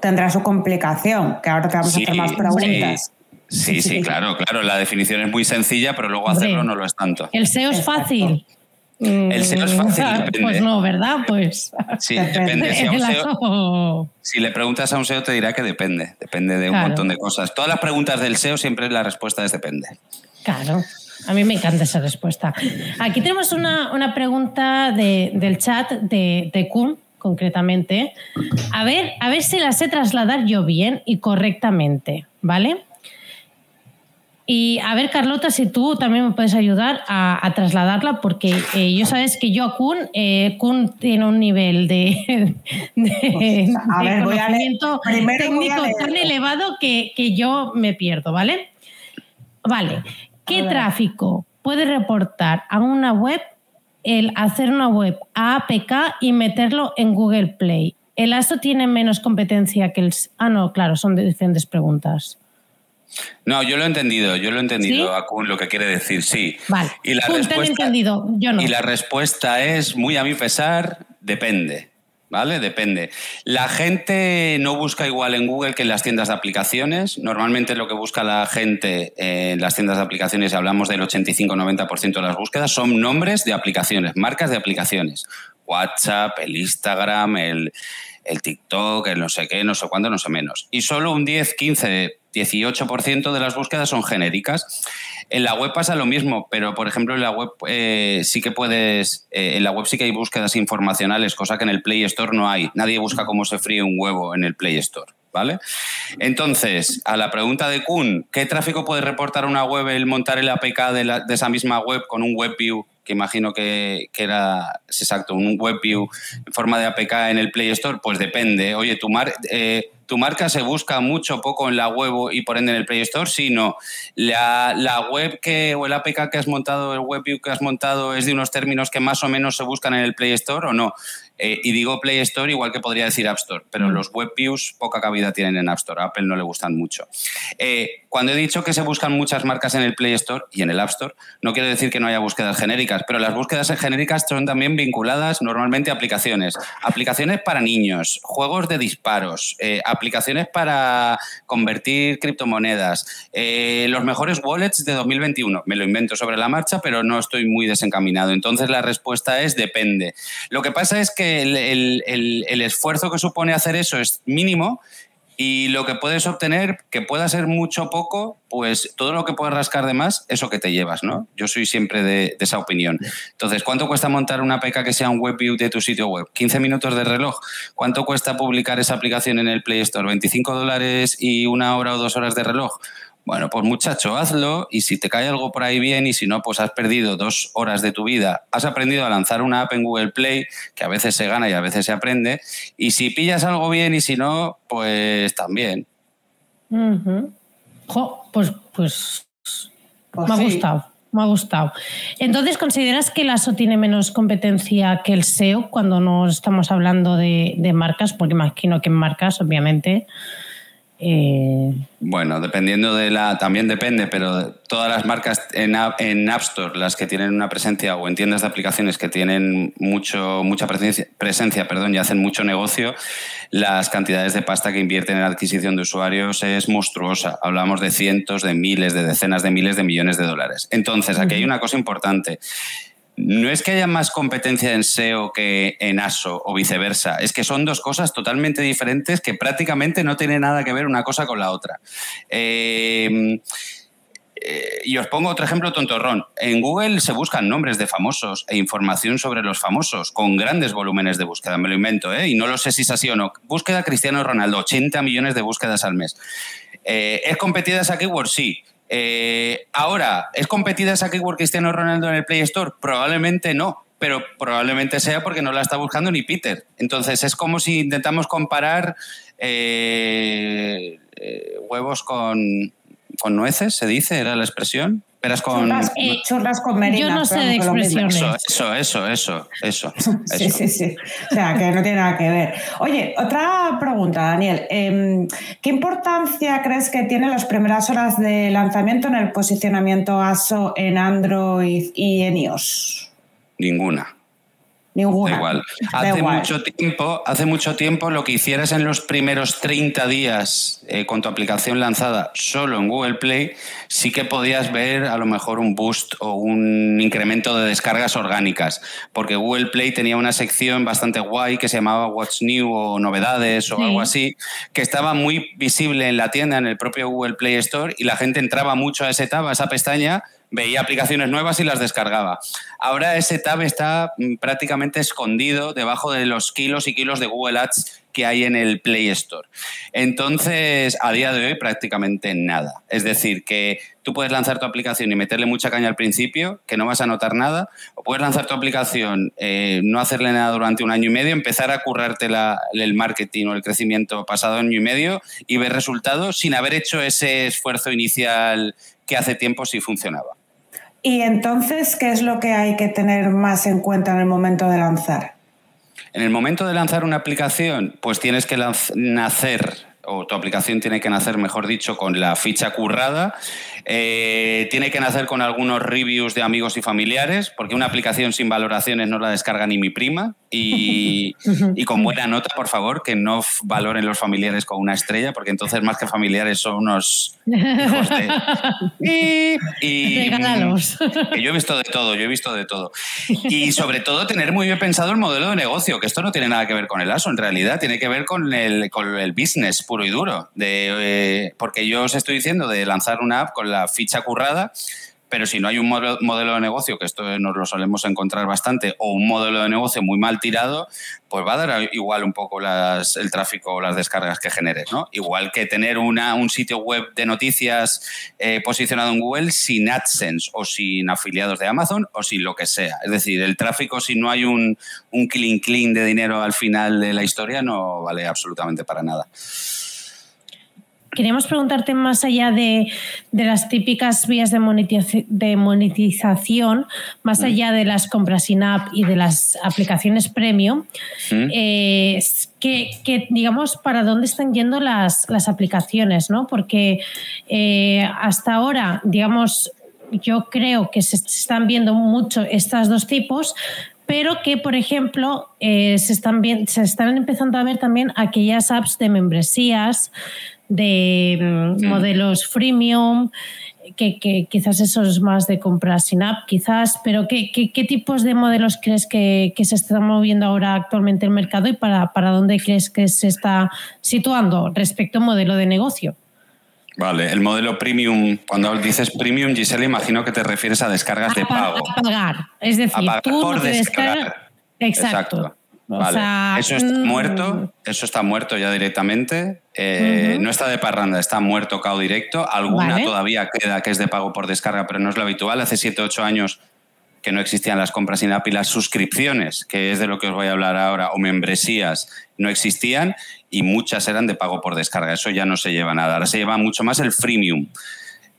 tendrá, su, complicación, que ahora te vamos a hacer más preguntas. Sí, sí, claro, claro. La definición es muy sencilla, pero luego hacerlo no lo es tanto. ¿El SEO es fácil? El SEO es fácil, mm, depende. Pues no, ¿verdad? Pues. Sí, depende. Si, le preguntas a un SEO, te dirá que depende. Depende de un montón de cosas. Todas las preguntas del SEO, siempre la respuesta es depende. Claro. A mí me encanta esa respuesta. Aquí tenemos una, pregunta del chat de, de Kun, concretamente. A ver, a ver si la sé trasladar yo bien y correctamente, ¿vale? Y a ver, Carlota, si tú también me puedes ayudar a, trasladarla, porque eh, yo sabes que yo a Kun, eh, Kun tiene un nivel de, conocimiento técnico tan elevado que, yo me pierdo, ¿vale? Vale. ¿Qué tráfico puede reportar a una web el hacer una web a APK y meterlo en Google Play? ¿El ASO tiene menos competencia que el... Ah, no, claro, son diferentes preguntas. No, yo lo he entendido, yo lo he entendido, lo que quiere decir, sí. Vale, y la respuesta, entendido, yo no. Y la respuesta es, muy a mi pesar, depende. ¿Vale? Depende. La gente no busca igual en Google que en las tiendas de aplicaciones. Normalmente lo que busca la gente en las tiendas de aplicaciones, hablamos del 85-90% de las búsquedas, son nombres de aplicaciones, marcas de aplicaciones. WhatsApp, el Instagram, el, el TikTok, el no sé qué, no sé cuándo, no sé menos. Y solo un 10, 15 18% de las búsquedas son genéricas. En la web pasa lo mismo, pero por ejemplo en la web eh, sí que puedes, eh, en la web sí que hay búsquedas informacionales, cosa que en el Play Store no hay. Nadie busca cómo se fríe un huevo en el Play Store. ¿Vale? Entonces, a la pregunta de Kun, ¿qué tráfico puede reportar una web el montar el APK de, de esa misma web con un WebView que imagino que, era, exacto, un WebView en forma de APK en el Play Store, pues depende. Oye, tu, mar, eh, tu marca se busca mucho poco en la web y por ende en el Play Store, sino la, la web que, o el APK que has montado, el WebView que has montado es de unos términos que más o menos se buscan en el Play Store o no. Eh, y digo Play Store igual que podría decir App Store, pero mm. los web views poca cabida tienen en App Store. A Apple no le gustan mucho. Eh, cuando he dicho que se buscan muchas marcas en el Play Store y en el App Store, no quiero decir que no haya búsquedas genéricas, pero las búsquedas genéricas son también vinculadas normalmente a aplicaciones. Aplicaciones para niños, juegos de disparos, eh, aplicaciones para convertir criptomonedas, los mejores wallets de 2021. Me lo invento sobre la marcha, pero no estoy muy desencaminado. Entonces la respuesta es depende. Lo que pasa es que el, esfuerzo que supone hacer eso es mínimo Y lo que puedes obtener, que pueda ser mucho o poco, pues todo lo que puedas rascar de más, eso que te llevas, ¿no? Yo soy siempre de, esa opinión. Entonces, ¿cuánto cuesta montar una APK que sea un web view de tu sitio web? ¿15 minutos de reloj? ¿Cuánto cuesta publicar esa aplicación en el Play Store? ¿25 dólares y una hora o dos horas de reloj? Bueno, pues muchacho, hazlo y si te cae algo por ahí bien y si no, pues has perdido dos horas de tu vida, has aprendido a lanzar una app en Google Play, que a veces se gana y a veces se aprende, y si pillas algo bien y si no, pues también. pues, pues, pues, me ha gustado. Me ha gustado. Entonces, ¿consideras que el ASO tiene menos competencia que el SEO cuando no estamos hablando de, de marcas? Porque imagino que en marcas, obviamente, eh, bueno, dependiendo de la, también depende, pero todas las marcas en, en, App Store, las que tienen una presencia o en tiendas de aplicaciones que tienen mucho, mucha presencia, presencia perdón, y hacen mucho negocio, las cantidades de pasta que invierten en la adquisición de usuarios es monstruosa. Hablamos de cientos, de miles, de decenas de miles de millones de dólares. Entonces, aquí hay una cosa importante. No es que haya más competencia en SEO que en ASO o viceversa, es que son dos cosas totalmente diferentes que prácticamente no tienen nada que ver una cosa con la otra. Eh, eh, y os pongo otro ejemplo tontorrón. En Google se buscan nombres de famosos e información sobre los famosos con grandes volúmenes de búsqueda. Me lo invento, ¿eh? y no lo sé si es así o no. Búsqueda Cristiano Ronaldo, 80 millones de búsquedas al mes. ¿Es competida esa keyword? Sí. Eh, ahora, ¿es competida esa keyword Cristiano Ronaldo en el Play Store? Probablemente no, pero probablemente sea porque no la está buscando ni Peter. Entonces es como si intentamos comparar eh, eh, huevos con, con nueces, se dice, era la expresión con... Churras, con merinas. Yo no sé de expresiones. Eso, eso, eso, eso, sí, sí, sí. O sea, que no tiene nada que ver. Oye, otra pregunta, Daniel. Em, ¿Qué importancia crees que tienen las primeras horas de lanzamiento en el posicionamiento ASO en Android y en iOS? Ninguna. Ninguna. igual. Hace, Mucho tiempo, hace mucho tiempo lo que hicieras en los primeros 30 días eh, con tu aplicación lanzada solo en Google Play, sí que podías ver a lo mejor un boost o un incremento de descargas orgánicas, porque Google Play tenía una sección bastante guay que se llamaba What's New o Novedades o algo así, que estaba muy visible en la tienda, en el propio Google Play Store, y la gente entraba mucho a ese tab, a esa pestaña, veía aplicaciones nuevas y las descargaba. Ahora ese tab está mm, prácticamente escondido debajo de los kilos y kilos de Google Ads que hay en el Play Store. Entonces, a día de hoy prácticamente nada. Es decir, que tú puedes lanzar tu aplicación y meterle mucha caña al principio, que no vas a notar nada, o puedes lanzar tu aplicación, eh, no hacerle nada durante un año y medio, empezar a currarte el marketing o el crecimiento pasado año y medio y ver resultados sin haber hecho ese esfuerzo inicial que hace tiempo sí funcionaba. Y entonces, ¿qué es lo que hay que tener más en cuenta en el momento de lanzar? En el momento de lanzar una aplicación, pues tienes que nacer o tu aplicación tiene que nacer, mejor dicho, con la ficha currada. Eh, tiene que nacer con algunos reviews de amigos y familiares, porque una aplicación sin valoraciones no la descarga ni mi prima. Y, con buena nota, por favor, que no valoren los familiares con una estrella, porque entonces más que familiares son unos hijos de... Y, y que yo he visto de todo, yo he visto de todo. Y sobre todo tener muy bien pensado el modelo de negocio, que esto no tiene nada que ver con el ASO, en realidad tiene que ver con el, con el business puro y duro. De, eh, porque yo os estoy diciendo de lanzar una app con la ficha currada, pero si no hay un modelo de negocio, que esto nos lo solemos encontrar bastante, o un modelo de negocio muy mal tirado, pues va a dar igual un poco las, el tráfico o las descargas que generes. ¿no? Igual que tener una, un sitio web de noticias eh, posicionado en Google sin AdSense o sin afiliados de Amazon o sin lo que sea. Es decir, el tráfico, si no hay un, un clean clean de dinero al final de la historia, no vale absolutamente para nada. Queríamos preguntarte más allá de, las típicas vías de, monetización, más mm. allá de las compras in-app y de las aplicaciones premium, mm. eh, que, digamos, para dónde están yendo las, aplicaciones, ¿no? Porque eh, hasta ahora, digamos, yo creo que se están viendo mucho estas dos tipos, pero que, por ejemplo, eh, se, están se están empezando a ver también aquellas apps de membresías, de mm, modelos freemium, que, quizás eso es más de comprar sin app, quizás, pero ¿qué, qué, tipos de modelos crees que, se están moviendo ahora actualmente el mercado y para, para dónde crees que se está situando respecto a modelo de negocio? Vale, el modelo premium, cuando dices premium, Giselle, imagino que te refieres a descargas de pago. A pagar, es decir, tú por descargar. Exacto. Eso está mm. muerto, eso está muerto ya directamente. Eh, no está de parranda, está muerto cao directo. Alguna todavía queda que es de pago por descarga, pero no es lo habitual. Hace 7 8 años que no existían las compras sin app y las suscripciones, que es de lo que os voy a hablar ahora, o membresías, no existían y muchas eran de pago por descarga. Eso ya no se lleva nada. Ahora se lleva mucho más el freemium.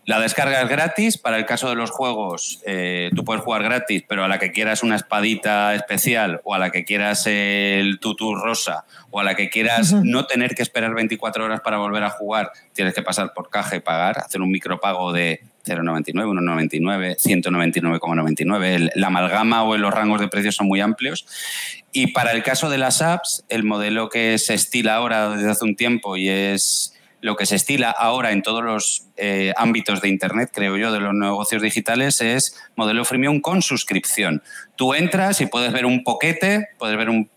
La descarga es gratis. Para el caso de los juegos, eh, tú puedes jugar gratis, pero a la que quieras una espadita especial, o a la que quieras el tutú rosa, o a la que quieras no tener que esperar 24 horas para volver a jugar, tienes que pasar por caja y pagar, hacer un micropago de 0,99, 1,99, 199,99. La amalgama o los rangos de precios son muy amplios. Y para el caso de las apps, el modelo que se estila ahora desde hace un tiempo y es lo que se estila ahora en todos los eh, ámbitos de Internet, creo yo, de los negocios digitales, es modelo freemium con suscripción. Tú entras y puedes ver un poquete, puedes ver un,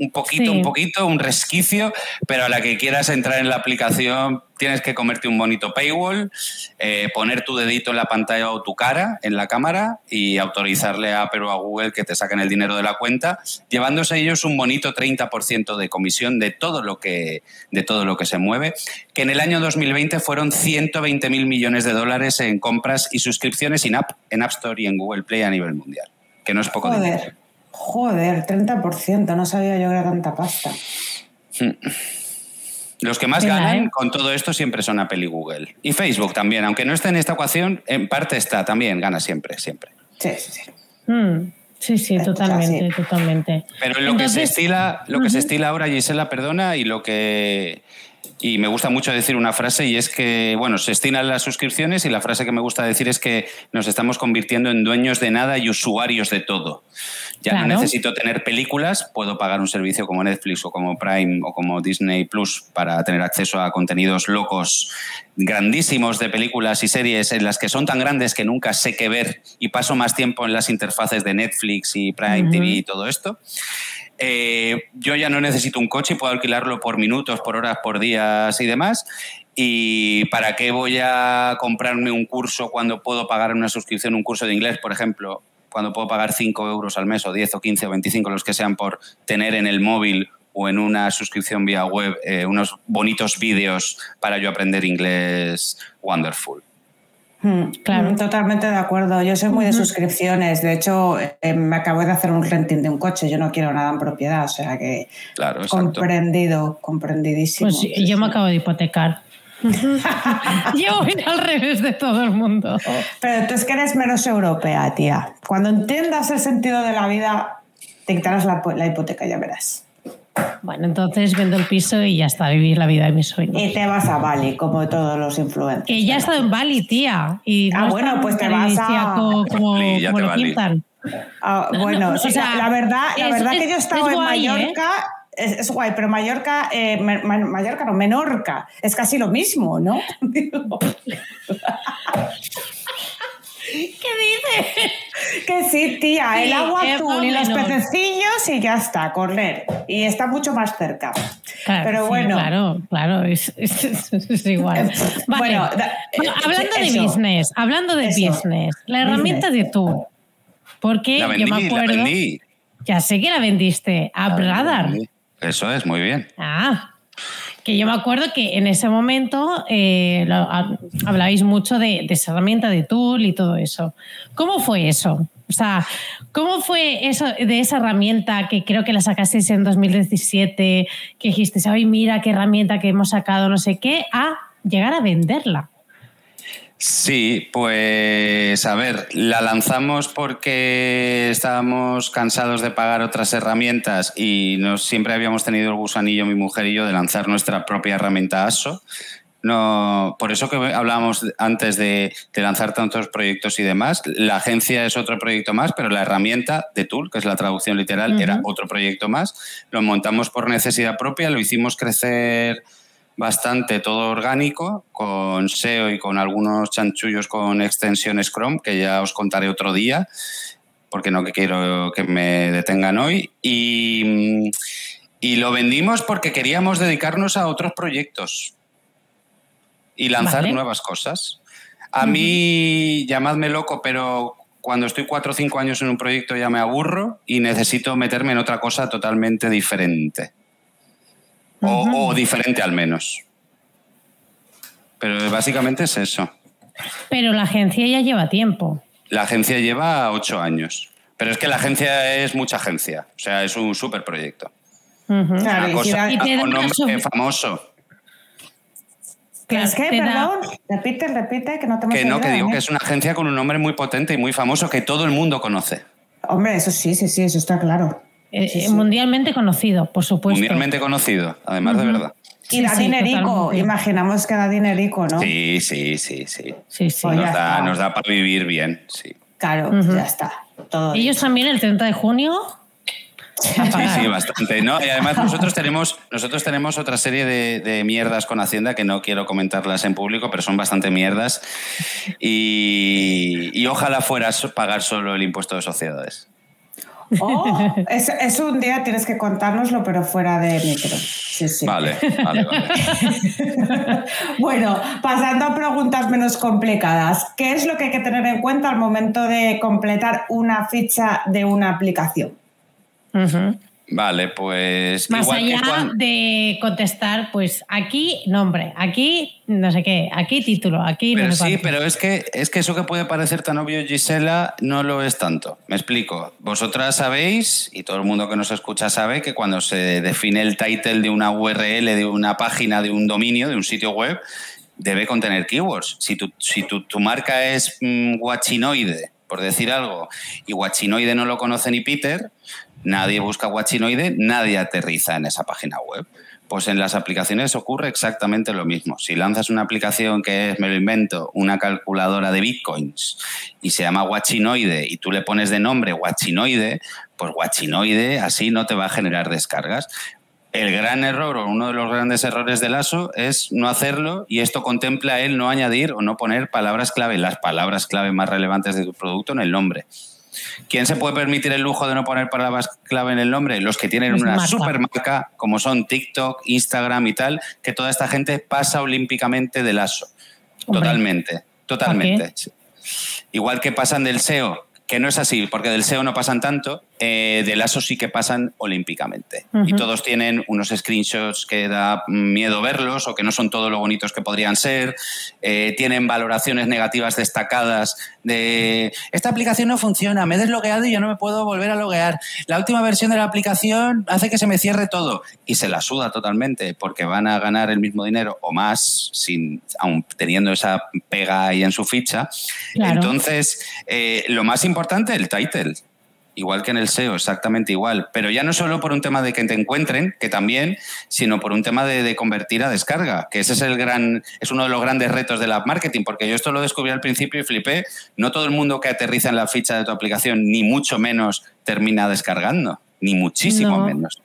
un poquito, un poquito, un resquicio, pero a la que quieras entrar en la aplicación tienes que comerte un bonito paywall, eh, poner tu dedito en la pantalla o tu cara en la cámara y autorizarle a Apple o a Google que te saquen el dinero de la cuenta, llevándose ellos un bonito 30% de comisión de todo lo que de todo lo que se mueve, que en el año 2020 fueron 120 mil millones de dólares en compras y suscripciones en App, en App Store y en Google Play a nivel mundial, que no es poco joder, dinero. Joder, 30%, no sabía yo que era tanta pasta. Hmm. Los que más ganan ¿eh? con todo esto siempre son Apple y Google. Y Facebook también, aunque no esté en esta ecuación, en parte está, también gana siempre, siempre. Sí, sí, sí. Hmm. Sí, sí, totalmente, totalmente. Pero lo que se estila, lo que se estila ahora, Gisela, perdona, y lo que y me gusta mucho decir una frase y es que, bueno, se estilan las suscripciones y la frase que me gusta decir es que nos estamos convirtiendo en dueños de nada y usuarios de todo. Ya no necesito tener películas, puedo pagar un servicio como Netflix o como Prime o como Disney Plus para tener acceso a contenidos locos grandísimos de películas y series en las que son tan grandes que nunca sé qué ver y paso más tiempo en las interfaces de Netflix y Prime TV y todo esto. Eh, yo ya no necesito un coche, puedo alquilarlo por minutos, por horas, por días y demás. ¿Y para qué voy a comprarme un curso cuando puedo pagar una suscripción, un curso de inglés, por ejemplo, cuando puedo pagar 5 euros al mes o 10 o 15 o 25, los que sean, por tener en el móvil o en una suscripción vía web eh, unos bonitos vídeos para yo aprender inglés wonderful? Hmm, claro. Totalmente de acuerdo. Yo soy muy de suscripciones. De hecho, eh, me acabo de hacer un renting de un coche. Yo no quiero nada en propiedad. O sea que. Claro, comprendido, comprendidísimo. Pues yo me acabo de hipotecar. yo voy al revés de todo el mundo. Pero tú es que eres menos europea, tía. Cuando entiendas el sentido de la vida, te quitarás la, la hipoteca, ya verás. Bueno, entonces vendo el piso y ya está, vivir la vida de mis sueños. Y te vas a Bali, como todos los influencers. Que ya he estado en Bali, tía. Y ah, bueno, pues te vas a... Como, como, lo pintan. Ah, bueno, o sea, la verdad, la verdad que yo he estado en ¿eh? Mallorca... Es, guay, pero Mallorca, eh, Mallorca no, Menorca, es casi lo mismo, ¿no? ¿Qué dices? Que sí, tía, el agua azul y los pececillos y ya está, correr. Y está mucho más cerca. Pero bueno. Claro, claro, es, igual. Bueno, hablando de business, hablando de business, la herramienta de tú. Porque yo me acuerdo. Ya sé que la vendiste a Bradar. Eso es, muy bien. Ah, que yo me acuerdo que en ese momento eh, hablabais mucho de, esa herramienta de tool y todo eso. ¿Cómo fue eso? O sea, ¿cómo fue eso de esa herramienta que creo que la sacasteis en 2017, que dijiste, ay, mira qué herramienta que hemos sacado, no sé qué, a llegar a venderla? Sí, pues a ver, la lanzamos porque estábamos cansados de pagar otras herramientas y nos, siempre habíamos tenido el gusanillo, mi mujer y yo, de lanzar nuestra propia herramienta ASO. No, por eso que hablábamos antes de, lanzar tantos proyectos y demás. La agencia es otro proyecto más, pero la herramienta de Tool, que es la traducción literal, era otro proyecto más. Lo montamos por necesidad propia, lo hicimos crecer bastante todo orgánico, con SEO y con algunos chanchullos con extensiones Chrome, que ya os contaré otro día, porque no quiero que me detengan hoy. Y, lo vendimos porque queríamos dedicarnos a otros proyectos y lanzar nuevas cosas. A mí, llamadme loco, pero cuando estoy cuatro o cinco años en un proyecto ya me aburro y necesito meterme en otra cosa totalmente diferente. O, diferente al menos. Pero básicamente es eso. Pero la agencia ya lleva tiempo. La agencia lleva ocho años. Pero es que la agencia es mucha agencia. O sea, es un súper proyecto. Una cosa con nombre famoso. Es que, perdón, repite, repite, que no te Que no, que digo ¿eh? que es una agencia con un nombre muy potente y muy famoso que todo el mundo conoce. Hombre, eso sí, sí, sí, eso está claro. Eh, mundialmente conocido, por supuesto. Mundialmente conocido, además de verdad. Y da dinerico, imaginamos que da dinerico, ¿no? Sí, sí, sí, sí. sí, sí. Pues nos, da, nos, da, para vivir bien, sí. Claro, ya está. Ellos también el 30 de junio Sí, sí, bastante. ¿no? Y además nosotros tenemos, nosotros tenemos otra serie de, mierdas con Hacienda que no quiero comentarlas en público, pero son bastante mierdas. Y, ojalá fueras pagar solo el impuesto de sociedades. Oh, es, un día tienes que contárnoslo, pero fuera de micro. Sí, sí. Vale, vale, vale. bueno, pasando a preguntas menos complicadas. ¿Qué es lo que hay que tener en cuenta al momento de completar una ficha de una aplicación? Vale, pues. Más allá de contestar, pues aquí nombre, aquí no sé qué, aquí título, aquí pero Sí, pero es que, es que eso que puede parecer tan obvio, Gisela, no lo es tanto. Me explico. Vosotras sabéis, y todo el mundo que nos escucha sabe, que cuando se define el title de una URL, de una página, de un dominio, de un sitio web, debe contener keywords. Si tu, si tu, marca es mm, guachinoide, por decir algo, y guachinoide no lo conoce ni Peter, Nadie busca Watchinoide, nadie aterriza en esa página web. Pues en las aplicaciones ocurre exactamente lo mismo. Si lanzas una aplicación que es, me lo invento, una calculadora de bitcoins y se llama Watchinoide y tú le pones de nombre Watchinoide, pues Watchinoide así no te va a generar descargas. El gran error o uno de los grandes errores del ASO es no hacerlo y esto contempla el no añadir o no poner palabras clave, las palabras clave más relevantes de tu producto en el nombre. ¿Quién se puede permitir el lujo de no poner palabras clave en el nombre? Los que tienen una super marca, como son TikTok, Instagram y tal, que toda esta gente pasa olímpicamente del ASO. Totalmente, totalmente. Igual que pasan del SEO, que no es así, porque del SEO no pasan tanto, eh, del ASO sí que pasan olímpicamente. Y todos tienen unos screenshots que da miedo verlos o que no son todo lo bonitos que podrían ser. Eh, tienen valoraciones negativas destacadas de esta aplicación no funciona, me he deslogueado y ya no me puedo volver a loguear. La última versión de la aplicación hace que se me cierre todo. Y se la suda totalmente porque van a ganar el mismo dinero o más, sin, aun teniendo esa pega ahí en su ficha. Entonces, eh, lo más importante, el title igual que en el SEO, exactamente igual. Pero ya no solo por un tema de que te encuentren, que también, sino por un tema de, convertir a descarga, que ese es el gran, es uno de los grandes retos del app marketing, porque yo esto lo descubrí al principio y flipé. No todo el mundo que aterriza en la ficha de tu aplicación, ni mucho menos termina descargando, ni muchísimo menos.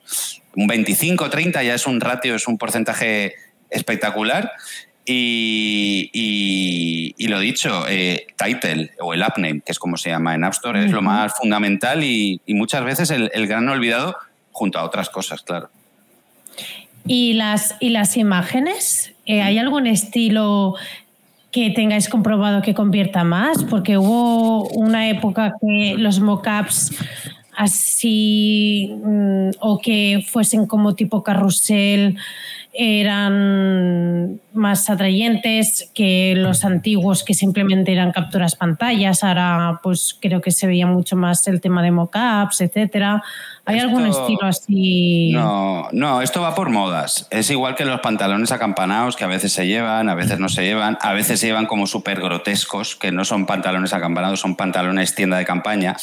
Un 25, 30 ya es un ratio, es un porcentaje espectacular y, y, lo dicho, eh, title o el app name, que es como se llama en App Store, es lo más fundamental y, muchas veces el, gran olvidado junto a otras cosas, claro. ¿Y las, y las imágenes? Eh, ¿Hay algún estilo que tengáis comprobado que convierta más? Porque hubo una época que los mockups así mm, o que fuesen como tipo carrusel eran más atrayentes que los antiguos que simplemente eran capturas pantallas. Ahora pues creo que se veía mucho más el tema de mockups, etcétera. ¿Hay algún estilo así? No, no, esto va por modas. Es igual que los pantalones acampanados que a veces se llevan, a veces no se llevan, a veces se llevan como súper grotescos, que no son pantalones acampanados, son pantalones tienda de campaña.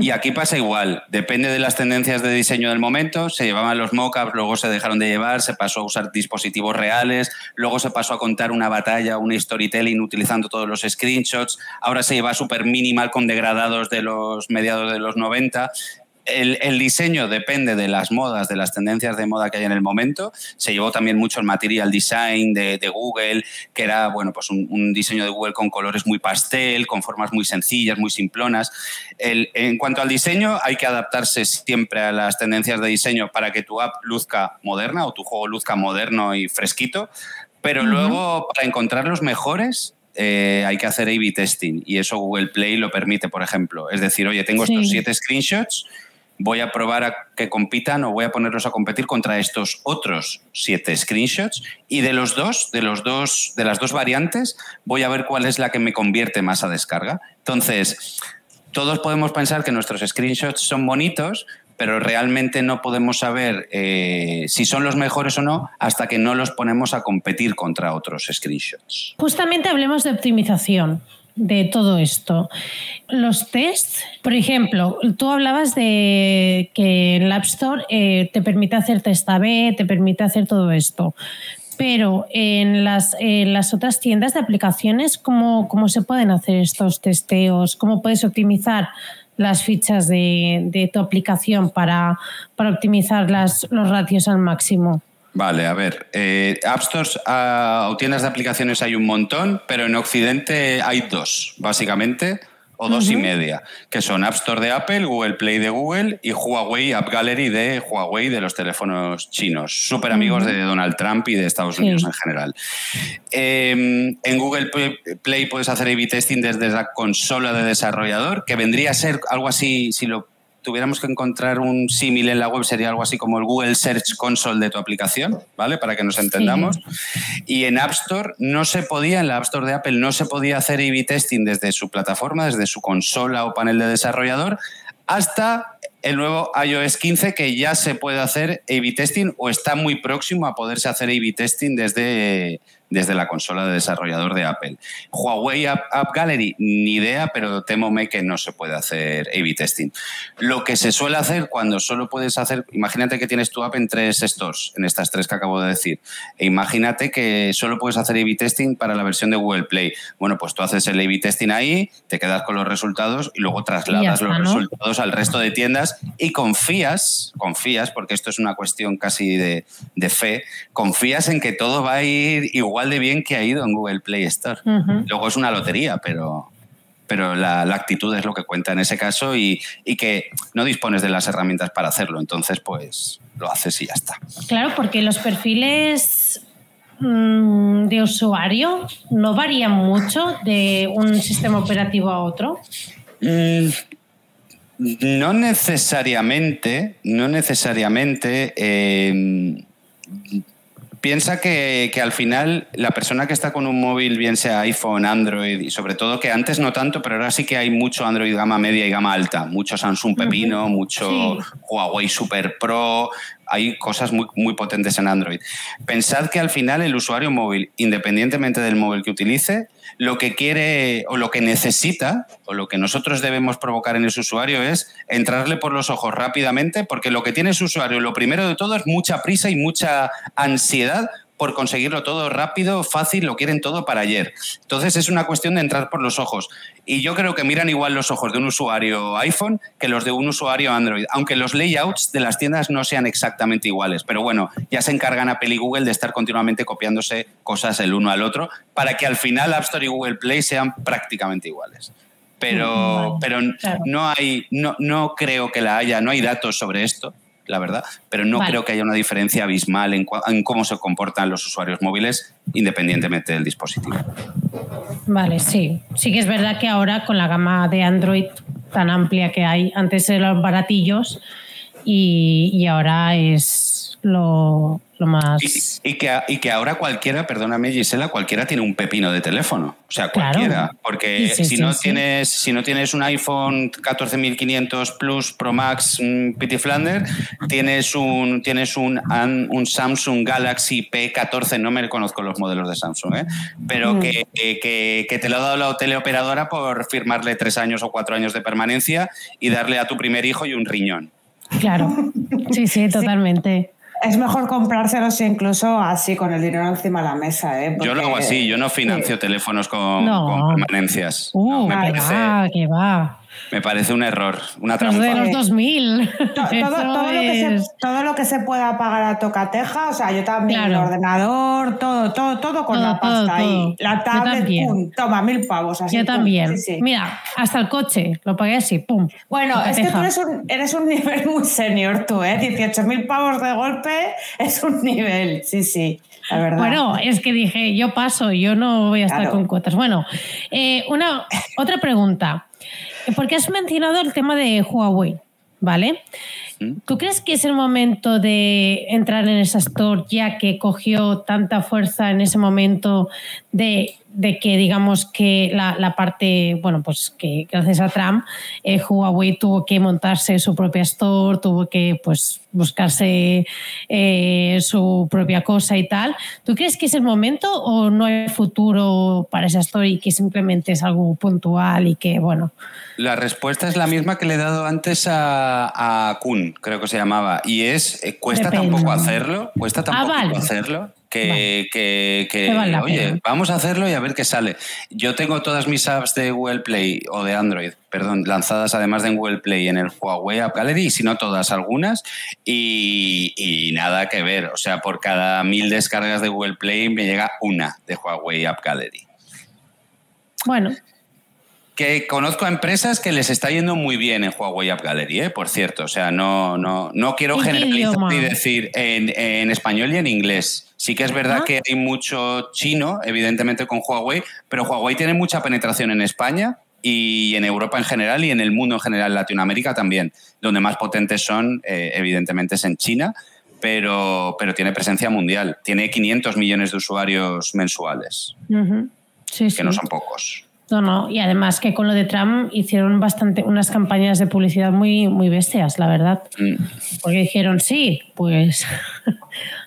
Y aquí pasa igual, depende de las tendencias de diseño del momento, se llevaban los mockups, luego se dejaron de llevar, se pasó a usar dispositivos reales, luego se pasó a contar una batalla, un storytelling utilizando todos los screenshots, ahora se lleva súper minimal con degradados de los mediados de los 90 el, diseño depende de las modas, de las tendencias de moda que hay en el momento. Se llevó también mucho el material design de, Google, que era bueno, pues un, diseño de Google con colores muy pastel, con formas muy sencillas, muy simplonas. en cuanto al diseño, hay que adaptarse siempre a las tendencias de diseño para que tu app luzca moderna o tu juego luzca moderno y fresquito. Pero luego, para encontrar los mejores, eh, hay que hacer A-B testing y eso Google Play lo permite, por ejemplo. Es decir, oye, tengo estos siete screenshots voy a probar a que compitan o voy a ponerlos a competir contra estos otros siete screenshots y de los dos, de los dos, de las dos variantes, voy a ver cuál es la que me convierte más a descarga. Entonces, todos podemos pensar que nuestros screenshots son bonitos, pero realmente no podemos saber eh, si son los mejores o no hasta que no los ponemos a competir contra otros screenshots. Justamente hablemos de optimización de todo esto. Los tests, por ejemplo, tú hablabas de que el App Store eh, te permite hacer test A-B, te permite hacer todo esto. Pero en las, las otras tiendas de aplicaciones, ¿cómo, ¿cómo, se pueden hacer estos testeos? ¿Cómo puedes optimizar las fichas de, tu aplicación para, para optimizar los ratios al máximo? Vale, a ver, eh, App Stores ah, o tiendas de aplicaciones hay un montón, pero en Occidente hay dos, básicamente, o dos y media, que son App Store de Apple, Google Play de Google y Huawei App Gallery de Huawei de los teléfonos chinos, súper amigos de Donald Trump y de Estados Unidos en general. Em, en Google Play puedes hacer A-B testing desde la consola de desarrollador, que vendría a ser algo así, si lo tuviéramos que encontrar un símil en la web, sería algo así como el Google Search Console de tu aplicación, ¿vale? Para que nos entendamos. Y en App Store no se podía, en la App Store de Apple no se podía hacer A-B testing desde su plataforma, desde su consola o panel de desarrollador, hasta el nuevo iOS 15 que ya se puede hacer A-B testing o está muy próximo a poderse hacer A-B testing desde desde la consola de desarrollador de Apple. Huawei App, Gallery, ni idea, pero temome que no se puede hacer A-B testing. Lo que se suele hacer cuando solo puedes hacer, imagínate que tienes tu app en tres stores, en estas tres que acabo de decir, e imagínate que solo puedes hacer A-B testing para la versión de Google Play. Bueno, pues tú haces el A-B testing ahí, te quedas con los resultados y luego trasladas los resultados al resto de tiendas y confías, confías, porque esto es una cuestión casi de, de fe, confías en que todo va a ir igual de bien que ha ido en Google Play Store. Luego es una lotería, pero, pero la, actitud es lo que cuenta en ese caso y, que no dispones de las herramientas para hacerlo. Entonces, pues lo haces y ya está. Claro, porque los perfiles mm, de usuario no varían mucho de un sistema operativo a otro. Mm, no necesariamente, no necesariamente. Eh, Piensa que, al final la persona que está con un móvil, bien sea iPhone, Android, y sobre todo que antes no tanto, pero ahora sí que hay mucho Android gama media y gama alta, mucho Samsung Pepino, mucho Huawei Super Pro, hay cosas muy, muy potentes en Android. Pensad que al final el usuario móvil, independientemente del móvil que utilice, lo que quiere o lo que necesita o lo que nosotros debemos provocar en ese usuario es entrarle por los ojos rápidamente porque lo que tiene ese usuario, lo primero de todo es mucha prisa y mucha ansiedad por conseguirlo todo rápido, fácil, lo quieren todo para ayer. Entonces es una cuestión de entrar por los ojos. Y yo creo que miran igual los ojos de un usuario iPhone que los de un usuario Android, aunque los layouts de las tiendas no sean exactamente iguales. Pero bueno, ya se encargan Apple y Google de estar continuamente copiándose cosas el uno al otro para que al final App Store y Google Play sean prácticamente iguales pero, pero no hay, no, no creo que la haya, no hay datos sobre esto la verdad, pero no creo que haya una diferencia abismal en, cómo se comportan los usuarios móviles independientemente del dispositivo. Vale, sí. Sí que es verdad que ahora con la gama de Android tan amplia que hay, antes eran baratillos y, y ahora es lo, más... Y, que, y que ahora cualquiera, perdóname Gisela, cualquiera tiene un pepino de teléfono. O sea, cualquiera. Porque si, no tienes, si no tienes un iPhone 14500 Plus Pro Max mm, Petit Flander, tienes un, tienes un, un Samsung Galaxy P14, no me conozco los modelos de Samsung, ¿eh? pero que, que, que, te lo ha dado la teleoperadora por firmarle tres años o cuatro años de permanencia y darle a tu primer hijo y un riñón. Claro, sí, sí, totalmente. Es mejor comprárselos incluso así, con el dinero encima de la mesa. ¿eh? Yo lo hago así, yo no financio teléfonos con, permanencias. Uh, que va, que va. Me parece un error, una trampa. de los 2000. Todo, lo que se, pueda pagar a tocateja, o sea, yo también, el ordenador, todo, todo, todo con la pasta ahí. La tablet, pum, toma, mil pavos. Así, yo también. Mira, hasta el coche, lo pagué así, pum. Bueno, es que tú eres un, eres un nivel muy senior tú, ¿eh? 18 mil pavos de golpe es un nivel, sí, sí. La verdad. Bueno, es que dije, yo paso, yo no voy a estar con cuotas. Bueno, eh, una, otra pregunta. Porque has mencionado el tema de Huawei, ¿vale? ¿Mm? ¿Tú crees que es el momento de entrar en esa store ya que cogió tanta fuerza en ese momento de de que digamos que la, parte, bueno, pues que gracias a Trump, eh, Huawei tuvo que montarse su propia store, tuvo que pues buscarse eh, su propia cosa y tal. ¿Tú crees que es el momento o no hay futuro para esa store y que simplemente es algo puntual y que, bueno? La respuesta es la misma que le he dado antes a, a Kun, creo que se llamaba, y es, eh, ¿cuesta tampoco hacerlo? ¿Cuesta tampoco ah, hacerlo? Que, que, oye, vamos a hacerlo y a ver qué sale. Yo tengo todas mis apps de Google Play o de Android, perdón, lanzadas además de en Google Play en el Huawei App Gallery, y si no todas, algunas, y, nada que ver. O sea, por cada mil descargas de Google Play me llega una de Huawei App Gallery. Bueno, que conozco a empresas que les está yendo muy bien en Huawei App Gallery, ¿eh? por cierto. O sea, no, no, no quiero generalizar y decir en, español y en inglés. Sí que es verdad que hay mucho chino, evidentemente, con Huawei, pero Huawei tiene mucha penetración en España y en Europa en general y en el mundo en general, Latinoamérica también. Donde más potentes son, eh, evidentemente, es en China, pero, pero tiene presencia mundial. Tiene 500 millones de usuarios mensuales, que no son pocos. No, no, y además que con lo de Trump hicieron bastante unas campañas de publicidad muy, muy bestias, la verdad. Mm. Porque dijeron, sí, pues.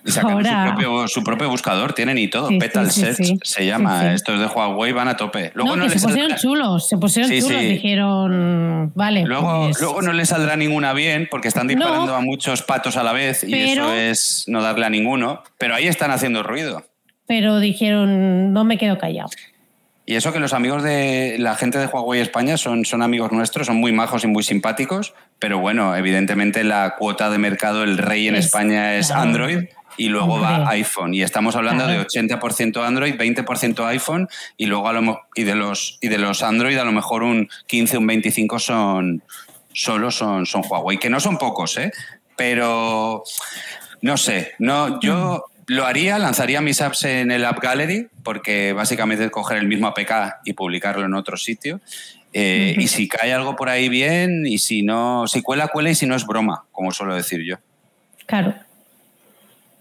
Y ahora... su, propio, buscador, tienen y todo. Petal Search se llama. Estos de Huawei van a tope. Luego no, se pusieron chulos, se pusieron chulos, dijeron, vale. Luego, pues luego no les saldrá ninguna bien porque están disparando a muchos patos a la vez y eso es no darle a ninguno. Pero ahí están haciendo ruido. Pero dijeron, no me quedo callado. Y eso que los amigos de la gente de Huawei España son, son amigos nuestros, son muy majos y muy simpáticos, pero bueno, evidentemente la cuota de mercado, el rey en España es Android y luego va iPhone. Y estamos hablando de 80% Android, 20% iPhone y luego a lo, y de los y de los Android a lo mejor un 15, un 25 son solo son, son Huawei, que no son pocos, ¿eh? Pero no sé, no, yo lo haría, lanzaría mis apps en el App Gallery, porque básicamente es coger el mismo APK y publicarlo en otro sitio. Eh, y si cae algo por ahí bien, y si no, si cuela, cuela, y si no es broma, como suelo decir yo. Claro.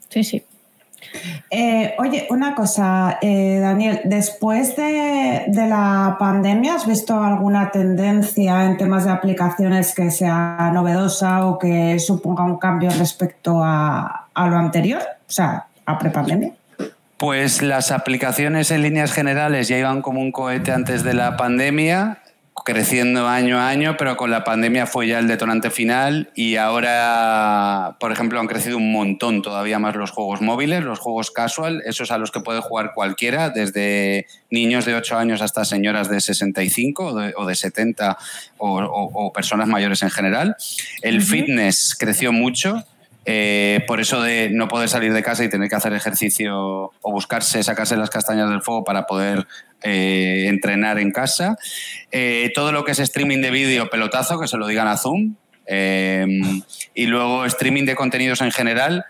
Sí, sí. Eh, oye, una cosa, eh, Daniel, después de, la pandemia, ¿has visto alguna tendencia en temas de aplicaciones que sea novedosa o que suponga un cambio respecto a, a lo anterior? O sea, a prepandemia? Pues las aplicaciones en líneas generales ya iban como un cohete antes de la pandemia, creciendo año a año, pero con la pandemia fue ya el detonante final y ahora, por ejemplo, han crecido un montón todavía más los juegos móviles, los juegos casual, esos a los que puede jugar cualquiera, desde niños de 8 años hasta señoras de 65 o de, 70 o, personas mayores en general. El fitness creció mucho, eh, por eso de no poder salir de casa y tener que hacer ejercicio o buscarse, sacarse las castañas del fuego para poder eh, entrenar en casa. Eh, todo lo que es streaming de vídeo, pelotazo, que se lo digan a Zoom. y luego streaming de contenidos en general,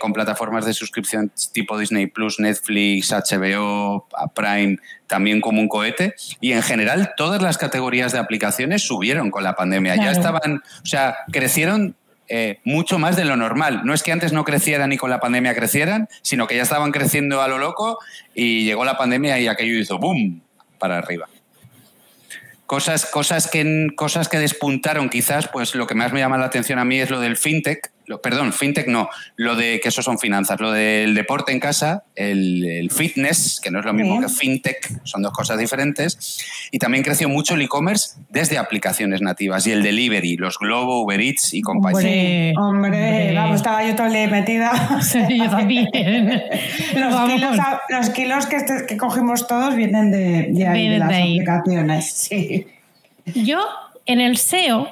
con plataformas de suscripción tipo Disney Plus, Netflix, HBO, Prime, también como un cohete. Y en general, todas las categorías de aplicaciones subieron con la pandemia. Ya estaban, o sea, crecieron eh, mucho más de lo normal. No es que antes no crecieran y con la pandemia crecieran, sino que ya estaban creciendo a lo loco y llegó la pandemia y aquello hizo boom para arriba. Cosas, cosas, que, cosas que despuntaron quizás, pues lo que más me llama la atención a mí es lo del fintech, perdón, fintech no, lo de que eso son finanzas, lo del deporte en casa, el, fitness, que no es lo mismo que fintech, son dos cosas diferentes, y también creció mucho el e-commerce desde aplicaciones nativas y el delivery, los Globo, Uber Eats y compañía. Hombre, hombre, vamos, estaba yo todo el metida. Sí, yo también. los, kilos, este, que, cogemos todos vienen de, las aplicaciones, sí. Yo en el SEO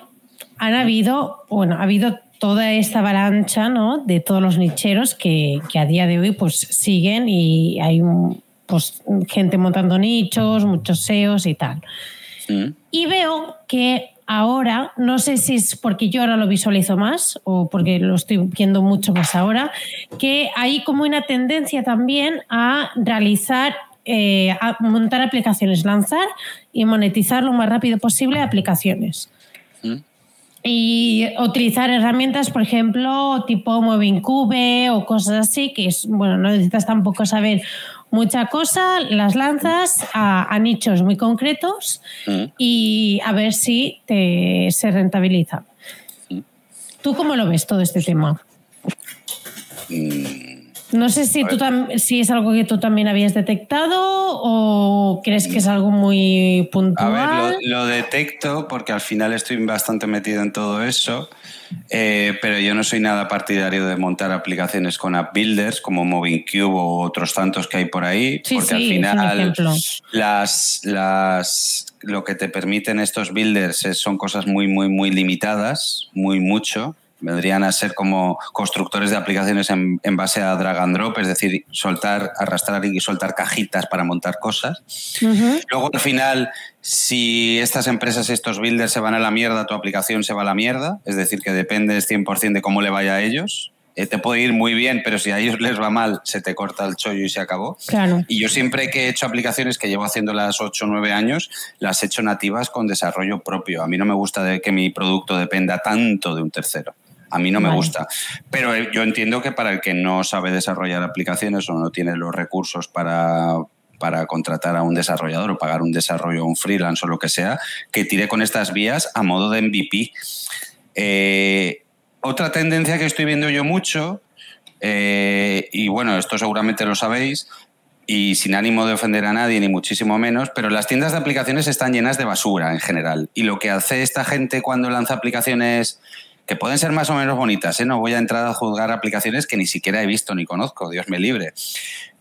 han habido, bueno, ha habido toda esta avalancha ¿no? de todos los nicheros que, a día de hoy pues siguen y hay pues, gente montando nichos, muchos SEOs y tal. Mm. Y veo que ahora, no sé si es porque yo ahora lo visualizo más o porque lo estoy viendo mucho más ahora, que hay como una tendencia también a realizar, eh, a montar aplicaciones, lanzar y monetizar lo más rápido posible aplicaciones. Y utilizar herramientas, por ejemplo, tipo Movincube o cosas así, que es, bueno, no necesitas tampoco saber mucha cosa, las lanzas a, nichos muy concretos mm. y a ver si te, se rentabiliza. Mm. ¿Tú cómo lo ves todo este tema? Mm. No sé si, tú si es algo que tú también habías detectado o crees que es algo muy puntual. A ver, lo detecto porque al final estoy bastante metido en todo eso. Eh, pero yo no soy nada partidario de montar aplicaciones con app builders como MovingCube o otros tantos que hay por ahí, porque al final las, las, lo que te permiten estos builders son cosas muy, muy, muy limitadas, muy mucho vendrían a ser como constructores de aplicaciones en, base a drag and drop, es decir, soltar, arrastrar y soltar cajitas para montar cosas. Luego, al final, si estas empresas, estos builders se van a la mierda, tu aplicación se va a la mierda, es decir, que dependes 100% de cómo le vaya a ellos. Eh, te puede ir muy bien, pero si a ellos les va mal, se te corta el chollo y se acabó. Y yo siempre que he hecho aplicaciones que llevo haciendo las 8 o 9 años, las he hecho nativas con desarrollo propio. A mí no me gusta de que mi producto dependa tanto de un tercero. A mí no me gusta. Pero eh, yo entiendo que para el que no sabe desarrollar aplicaciones o no tiene los recursos para, para contratar a un desarrollador o pagar un desarrollo, un freelance o lo que sea, que tire con estas vías a modo de MVP. Eh, otra tendencia que estoy viendo yo mucho, eh, y bueno, esto seguramente lo sabéis, y sin ánimo de ofender a nadie, ni muchísimo menos, pero las tiendas de aplicaciones están llenas de basura en general. Y lo que hace esta gente cuando lanza aplicaciones que pueden ser más o menos bonitas, ¿eh? no voy a entrar a juzgar aplicaciones que ni siquiera he visto ni conozco, Dios me libre.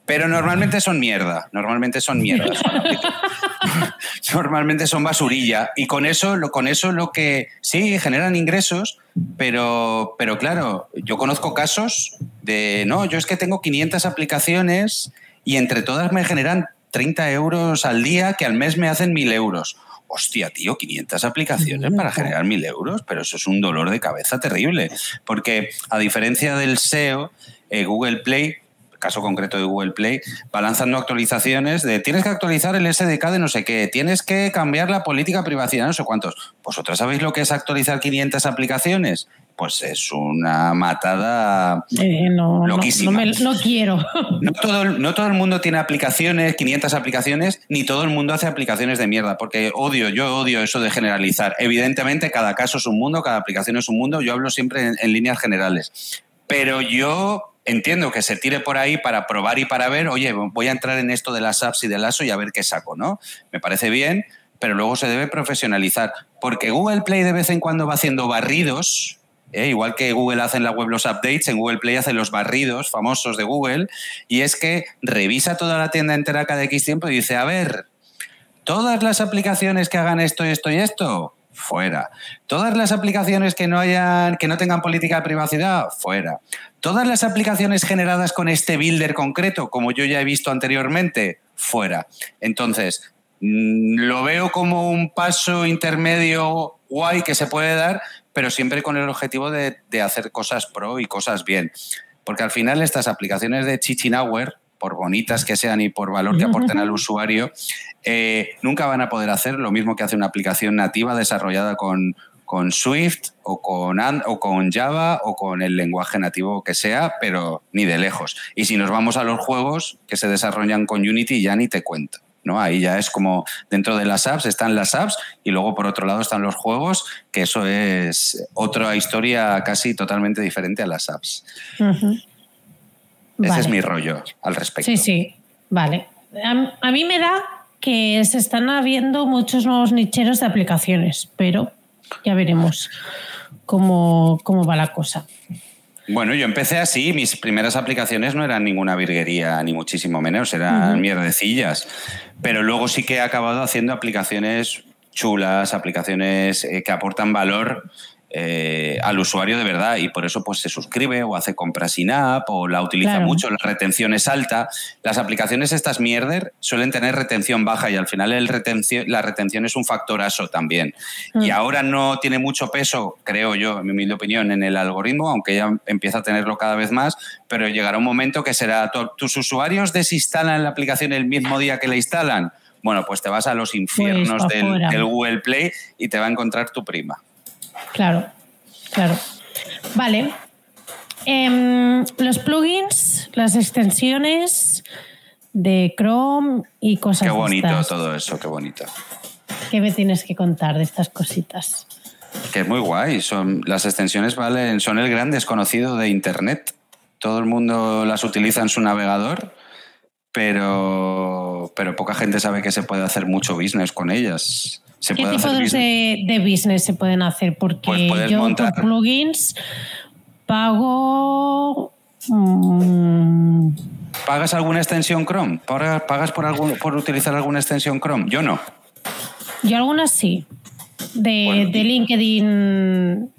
Pero normalmente son mierda, normalmente son mierda. normalmente son basurilla. Y con eso, lo, con eso lo que sí generan ingresos, pero, pero claro, yo conozco casos de, no, yo es que tengo 500 aplicaciones y entre todas me generan 30 euros al día que al mes me hacen 1000 euros hostia, tío, 500 aplicaciones para generar 1000 euros, pero eso es un dolor de cabeza terrible. Porque a diferencia del SEO, eh, Google Play caso concreto de Google Play, va lanzando actualizaciones de tienes que actualizar el SDK de no sé qué, tienes que cambiar la política privacidad, no sé cuántos. ¿Vosotros sabéis lo que es actualizar 500 aplicaciones? Pues es una matada eh, no, loquísima. No, quiero. No todo, no todo el mundo tiene aplicaciones, 500 aplicaciones, ni todo el mundo hace aplicaciones de mierda, porque odio, yo odio eso de generalizar. Evidentemente, cada caso es un mundo, cada aplicación es un mundo, yo hablo siempre en, líneas generales. Pero yo entiendo que se tire por ahí para probar y para ver, oye, voy a entrar en esto de las apps y del ASO y a ver qué saco, ¿no? Me parece bien, pero luego se debe profesionalizar, porque Google Play de vez en cuando va haciendo barridos ¿eh? igual que Google hace en la web los updates, en Google Play hace los barridos famosos de Google, y es que revisa toda la tienda entera cada X tiempo y dice, a ver, todas las aplicaciones que hagan esto, esto y esto, fuera. Todas las aplicaciones que no hayan, que no tengan política de privacidad, fuera. Todas las aplicaciones generadas con este builder concreto, como yo ya he visto anteriormente, fuera. Entonces, mm, lo veo como un paso intermedio guay que se puede dar, pero siempre con el objetivo de, hacer cosas pro y cosas bien. Porque al final estas aplicaciones de Chichinauer, por bonitas que sean y por valor que aporten al usuario, eh, nunca van a poder hacer lo mismo que hace una aplicación nativa desarrollada con, con Swift o con, o con Java o con el lenguaje nativo que sea, pero ni de lejos. Y si nos vamos a los juegos que se desarrollan con Unity, ya ni te cuento. ¿No? Ahí ya es como dentro de las apps están las apps y luego por otro lado están los juegos, que eso es otra historia casi totalmente diferente a las apps. Ese es mi rollo al respecto. Sí, sí, vale. A, mí me da que se están habiendo muchos nuevos nicheros de aplicaciones, pero ya veremos cómo, cómo va la cosa. Bueno, yo empecé así, mis primeras aplicaciones no eran ninguna virguería, ni muchísimo menos, eran mierdecillas. Pero luego sí que he acabado haciendo aplicaciones chulas, aplicaciones eh, que aportan valor eh, al usuario de verdad y por eso pues se suscribe o hace compras sin app o la utiliza mucho, la retención es alta. Las aplicaciones estas mierder suelen tener retención baja y al final el la retención es un factor ASO también. Y mm. ahora no tiene mucho peso, creo yo, en mi humilde opinión, en el algoritmo, aunque ya empieza a tenerlo cada vez más, pero llegará un momento que será, tus usuarios desinstalan la aplicación el mismo día que la instalan. Bueno, pues te vas a los infiernos pues del Google Play y te va a encontrar tu prima. Claro, claro. Vale. Em, los plugins, las extensiones de Chrome y cosas Qué bonito todo eso, qué bonito. ¿Qué me tienes que contar de estas cositas? Que es muy guay. Son, las extensiones valen, son el gran desconocido de Internet. Todo el mundo las utiliza en su navegador, pero, pero poca gente sabe que se puede hacer mucho business con ellas. ¿Qué tipo de, business se pueden hacer? Porque pues yo por plugins pago... Mm, ¿Pagas alguna extensión Chrome? ¿Pagas por, algún, por utilizar alguna extensión Chrome? Yo no. Yo algunas sí. De, LinkedIn.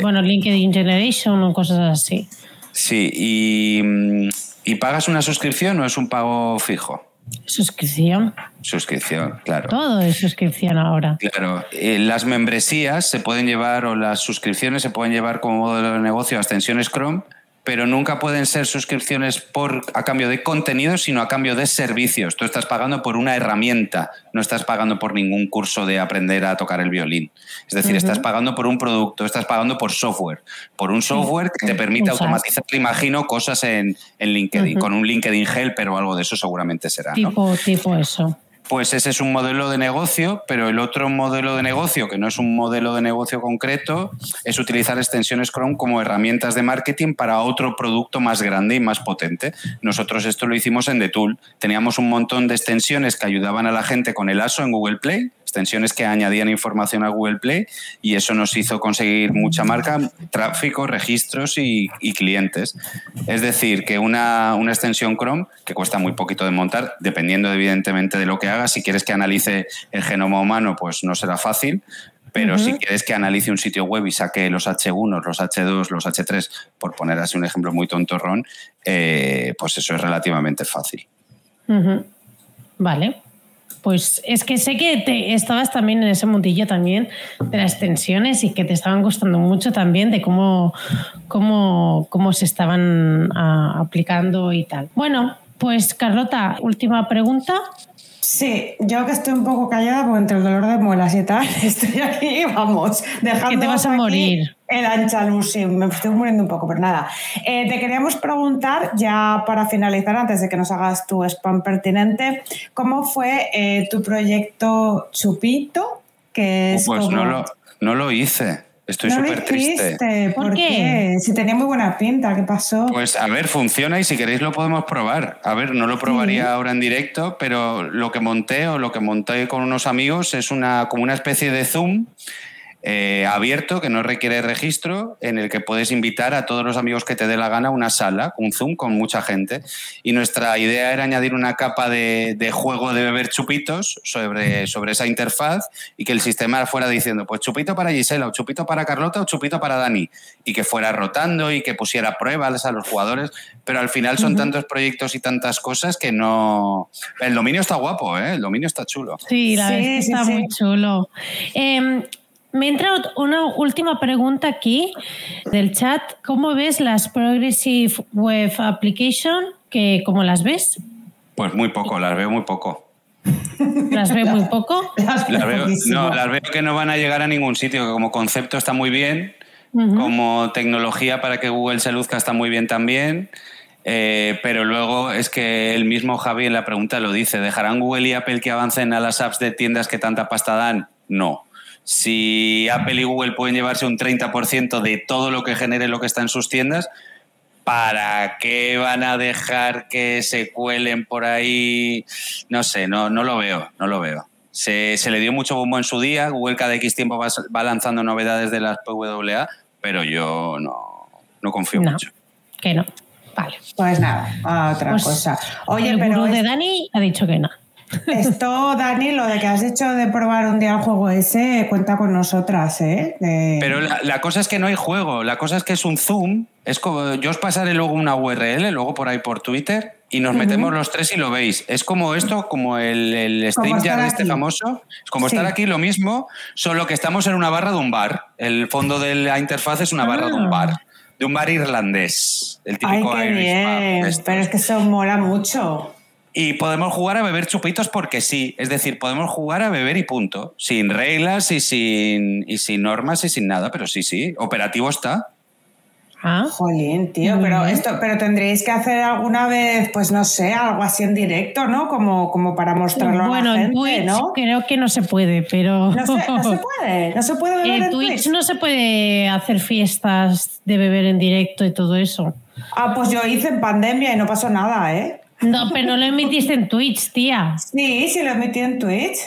Bueno, LinkedIn Generation o cosas así. Sí, y, mm, ¿y pagas una suscripción o es un pago fijo? Suscripción. Suscripción, claro. Todo es suscripción ahora. Claro. Eh, las membresías se pueden llevar o las suscripciones se pueden llevar como modelo de negocio a extensiones Chrome pero nunca pueden ser suscripciones por, a cambio de contenido, sino a cambio de servicios. Tú estás pagando por una herramienta, no estás pagando por ningún curso de aprender a tocar el violín. Es decir, estás pagando por un producto, estás pagando por software, por un software que te permite automatizar, imagino, cosas en, LinkedIn, con un LinkedIn Helper o algo de eso seguramente será. Tipo, tipo eso pues ese es un modelo de negocio, pero el otro modelo de negocio, que no es un modelo de negocio concreto, es utilizar extensiones Chrome como herramientas de marketing para otro producto más grande y más potente. Nosotros esto lo hicimos en The Tool. Teníamos un montón de extensiones que ayudaban a la gente con el ASO en Google Play, extensiones que añadían información a Google Play y eso nos hizo conseguir mucha marca, tráfico, registros y, clientes. Es decir, que una, extensión Chrome, que cuesta muy poquito de montar, dependiendo evidentemente de lo que hagas, si quieres que analice el genoma humano, pues no será fácil, pero si quieres que analice un sitio web y saque los H1, los H2, los H3, por poner así un ejemplo muy tontorrón, eh, pues eso es relativamente fácil. Vale. Pues es que sé que te estabas también en ese mundillo también de las extensiones y que te estaban gustando mucho también de cómo, cómo, cómo se estaban ah, aplicando y tal. Bueno, pues Carlota, última pregunta. Sí, yo que estoy un poco callada porque entre el dolor de muelas y tal, estoy aquí, vamos, dejando. Que te vas a morir. El anchalus, sí, me estoy muriendo un poco, pero nada. Eh, te queríamos preguntar, ya para finalizar, antes de que nos hagas tu spam pertinente, ¿cómo fue eh, tu proyecto Chupito? Que es pues no, lo, no lo hice. Estoy súper triste. ¿Por, qué? Si tenía muy buena pinta, ¿qué pasó? Pues a ver, funciona y si queréis lo podemos probar. A ver, no lo probaría ahora en directo, pero lo que monté o lo que monté con unos amigos es una como una especie de Zoom eh, abierto, que no requiere registro, en el que puedes invitar a todos los amigos que te dé la gana a una sala, un Zoom con mucha gente. Y nuestra idea era añadir una capa de, juego de beber chupitos sobre, sobre esa interfaz y que el sistema fuera diciendo, pues chupito para Gisela, o chupito para Carlota, o chupito para Dani. Y que fuera rotando y que pusiera pruebas a los jugadores. Pero al final son tantos proyectos y tantas cosas que no... El dominio está guapo, ¿eh? El dominio está chulo. Sí, la verdad está muy chulo. Em, me entra una última pregunta aquí del chat. ¿Cómo ves las Progressive Web Application? Que, ¿Cómo las ves? Pues muy poco, las veo muy poco. ¿Las veo muy poco? Las veo, no, las veo que no van a llegar a ningún sitio, que como concepto está muy bien, como tecnología para que Google se luzca está muy bien también. Eh, pero luego es que el mismo Javi en la pregunta lo dice, ¿dejarán Google y Apple que avancen a las apps de tiendas que tanta pasta dan? No. Si Apple y Google pueden llevarse un 30% de todo lo que genere lo que está en sus tiendas, ¿para qué van a dejar que se cuelen por ahí? No sé, no, no lo veo, no lo veo. Se, le dio mucho bombo en su día, Google cada X tiempo va, lanzando novedades de las PWA, pero yo no, confío mucho. Que no. Vale. Pues nada, otra pues cosa. Oye, el pero. de Dani ha dicho que no. Esto, Dani, lo de que has hecho de probar un día el juego ese, cuenta con nosotras, ¿eh? Pero la, cosa es que no hay juego, la cosa es que es un Zoom. Es como, yo os pasaré luego una URL, luego por ahí por Twitter, y nos metemos los tres y lo veis. Es como esto, como el, el StreamYard este famoso. Es como estar aquí lo mismo, solo que estamos en una barra de un bar. El fondo de la interfaz es una barra de un ah. bar. De un bar irlandés. El típico Ay, qué bien. Pero es que eso mola mucho. Y podemos jugar a beber chupitos porque sí. Es decir, podemos jugar a beber y punto. Sin reglas y sin, y sin normas y sin nada. Pero sí, sí. Operativo está. Ah. Jolín, tío, pero esto, pero tendréis que hacer alguna vez, pues no sé, algo así en directo, ¿no? Como, como para mostrarlo bueno, a la gente, Twitch ¿no? creo que no se puede, pero. No, se, puede, no se puede beber en, Twitch. no se puede hacer fiestas de beber en directo y todo eso. Ah, pues yo hice en pandemia y no pasó nada, ¿eh? No, pero no lo emitiste en Twitch, tía. Sí, sí lo emití en Twitch.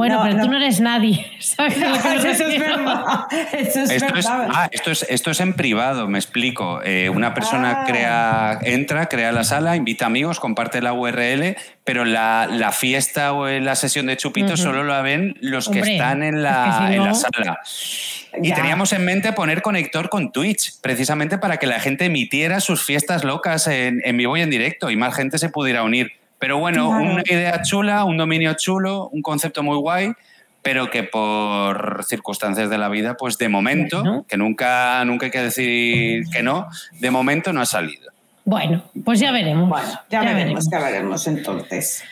Bueno, pero tú no eres nadie. ¿sabes eso es verdad. Eso es esto, Es, ah, esto, es, esto es en privado, me explico. Eh, una persona ah. crea, entra, crea la sala, invita amigos, comparte la URL, pero la, la fiesta o la sesión de chupitos solo la ven los que están en la, en la sala. Y teníamos en mente poner conector con Twitch, precisamente para que la gente emitiera sus fiestas locas en, en vivo y en directo y más gente se pudiera unir. Pero bueno, una idea chula, un dominio chulo, un concepto muy guay, pero que por circunstancias de la vida, pues de momento, que nunca, nunca hay que decir que no, de momento no ha salido. Bueno, pues ya veremos. Bueno, ya, veremos, ya veremos entonces.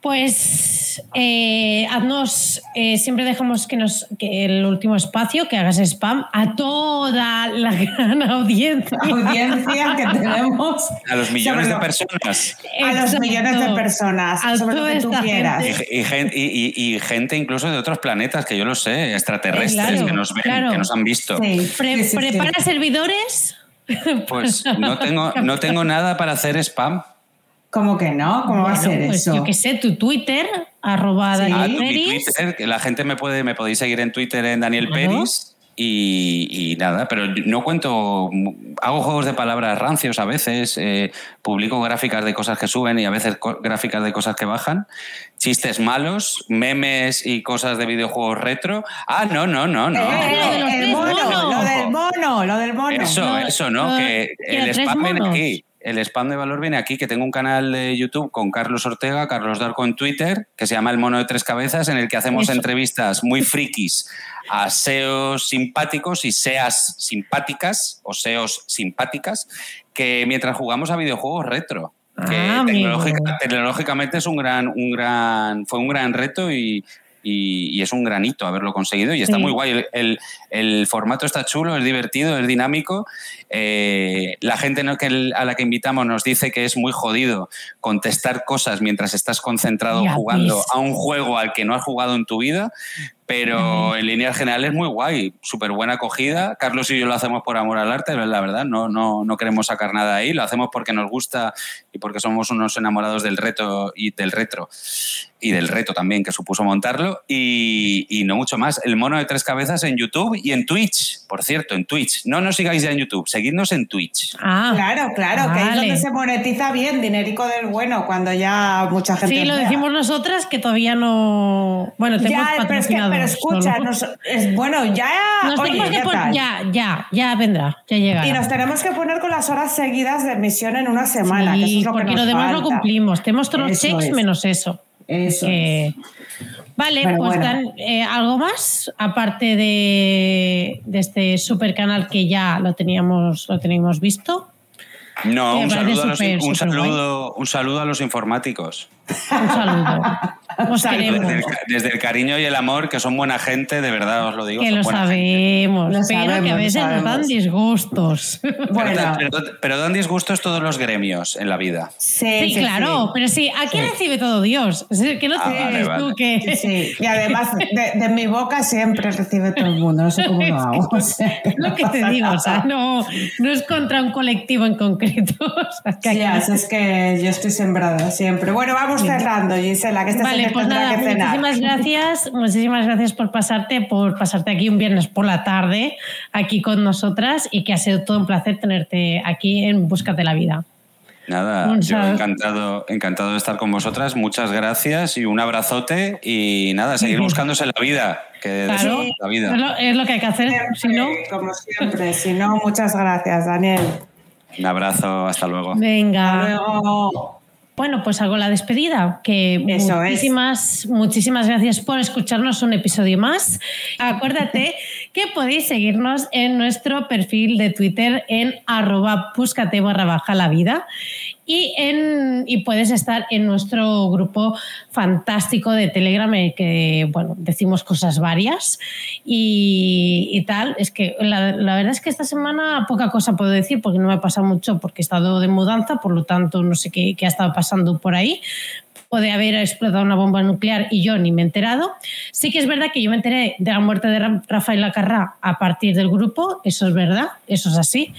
Pues eh, haznos, eh, siempre dejamos que nos que el último espacio, que hagas spam a toda la gran audiencia. Audiencia que tenemos. A los millones de personas. A los millones de personas, a sobre lo que tú quieras. Y, gente, incluso de otros planetas, que yo lo sé, extraterrestres que nos ven, que nos han visto. ¿Prepara servidores? Pues no tengo, no tengo nada para hacer spam. ¿Cómo que no? ¿Cómo va a ser pues eso? Yo qué sé, tu Twitter, arroba Daniel Twitter, que la gente me puede, me podéis seguir en Twitter en Daniel Peris. Y, nada, pero no cuento, hago juegos de palabras rancios a veces, eh, publico gráficas de cosas que suben y a veces gráficas de cosas que bajan, chistes malos, memes y cosas de videojuegos retro. Ah, no, no, no, no. Eh, el mono, lo del mono, lo del mono. Eso, eso, ¿no? Que el spam aquí el spam de valor viene aquí, que tengo un canal de YouTube con Carlos Ortega, Carlos Darco en Twitter, que se llama El Mono de Tres Cabezas, en el que hacemos entrevistas muy frikis a SEOs simpáticos y SEAs simpáticas o SEOs simpáticas, que mientras jugamos a videojuegos retro. Que ah, tecnológicamente es un gran, un gran, fue un gran reto y, y, es un granito haberlo conseguido y está muy guay. El, el, formato está chulo, es divertido, es dinámico. Eh, la gente a la que invitamos nos dice que es muy jodido contestar cosas mientras estás concentrado jugando a un juego al que no has jugado en tu vida, pero en líneas generales muy guay, súper buena acogida. Carlos y yo lo hacemos por amor al arte, la verdad, no, no, no queremos sacar nada ahí, lo hacemos porque nos gusta y porque somos unos enamorados del reto y del retro y del reto también que supuso montarlo y, y, no mucho más. El mono de tres cabezas en YouTube y en Twitch, por cierto, en Twitch. No nos sigáis ya en YouTube, seguidnos en Twitch. Ah, claro, claro, que es donde se monetiza bien, dinerico del bueno, cuando ya mucha gente... Sí, lo decimos nosotras que todavía no... Bueno, tenemos patrocinado pero escucha, es, bueno, ya. ya, ya, ya vendrá, ya llegará. Y nos tenemos que poner con las horas seguidas de emisión en una semana. que eso es lo porque lo demás lo cumplimos. Tenemos todos los checks menos eso. Eso. Vale, pues dan, eh, algo más, aparte de, de, este super canal que ya lo teníamos, lo teníamos visto. No, un saludo, a los, un, saludo, un saludo a los informáticos. Un saludo. Desde el, cariño y el amor, que son buena gente, de verdad os lo digo. Que lo sabemos, pero que a veces nos dan disgustos. Bueno. Pero, dan disgustos todos los gremios en la vida. Sí, claro, pero sí, aquí recibe todo Dios. Que no ah, tú que. Y además, de, mi boca siempre recibe todo el mundo, no sé cómo lo hago. lo que te digo, o sea, no, no es contra un colectivo en concreto. sí, es que yo estoy sembrada siempre. Bueno, vamos cerrando, Gisela, que este pues nada, muchísimas gracias, muchísimas gracias por pasarte, por pasarte aquí un viernes por la tarde, aquí con nosotras, y que ha sido todo un placer tenerte aquí en Búscate la Vida. Nada, yo encantado, encantado de estar con vosotras. Muchas gracias y un abrazote. Y nada, seguir buscándose la vida. Que claro, la vida. Es, lo, que hay que hacer. si no... Como siempre. Si no, muchas gracias, Daniel. Un abrazo, hasta luego. Venga. Hasta luego. Bueno, pues hago la despedida. Que muchísimas, muchísimas gracias por escucharnos un episodio más. Acuérdate que podéis seguirnos en nuestro perfil de Twitter en arroba barra baja la vida y, en, y puedes estar en nuestro grupo fantástico de Telegram el que, bueno, decimos cosas varias y, tal. Es que la, verdad es que esta semana poca cosa puedo decir porque no me ha pasado mucho porque he estado de mudanza, por lo tanto no sé qué, qué ha estado pasando por ahí, puede haber explotado una bomba nuclear y yo ni me he enterado. Sí que es verdad que yo me enteré de la muerte de Rafael Lacarra a partir del grupo, eso es verdad, eso es así.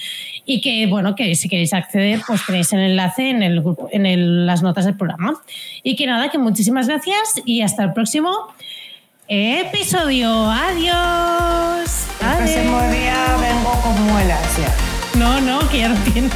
Y que, bueno, que si queréis acceder, pues tenéis el enlace en, el grupo, en las notas del programa. Y que nada, que muchísimas gracias y hasta el próximo episodio. Adiós. El próximo día vengo con muelas ya. No, no, que ya no tiene.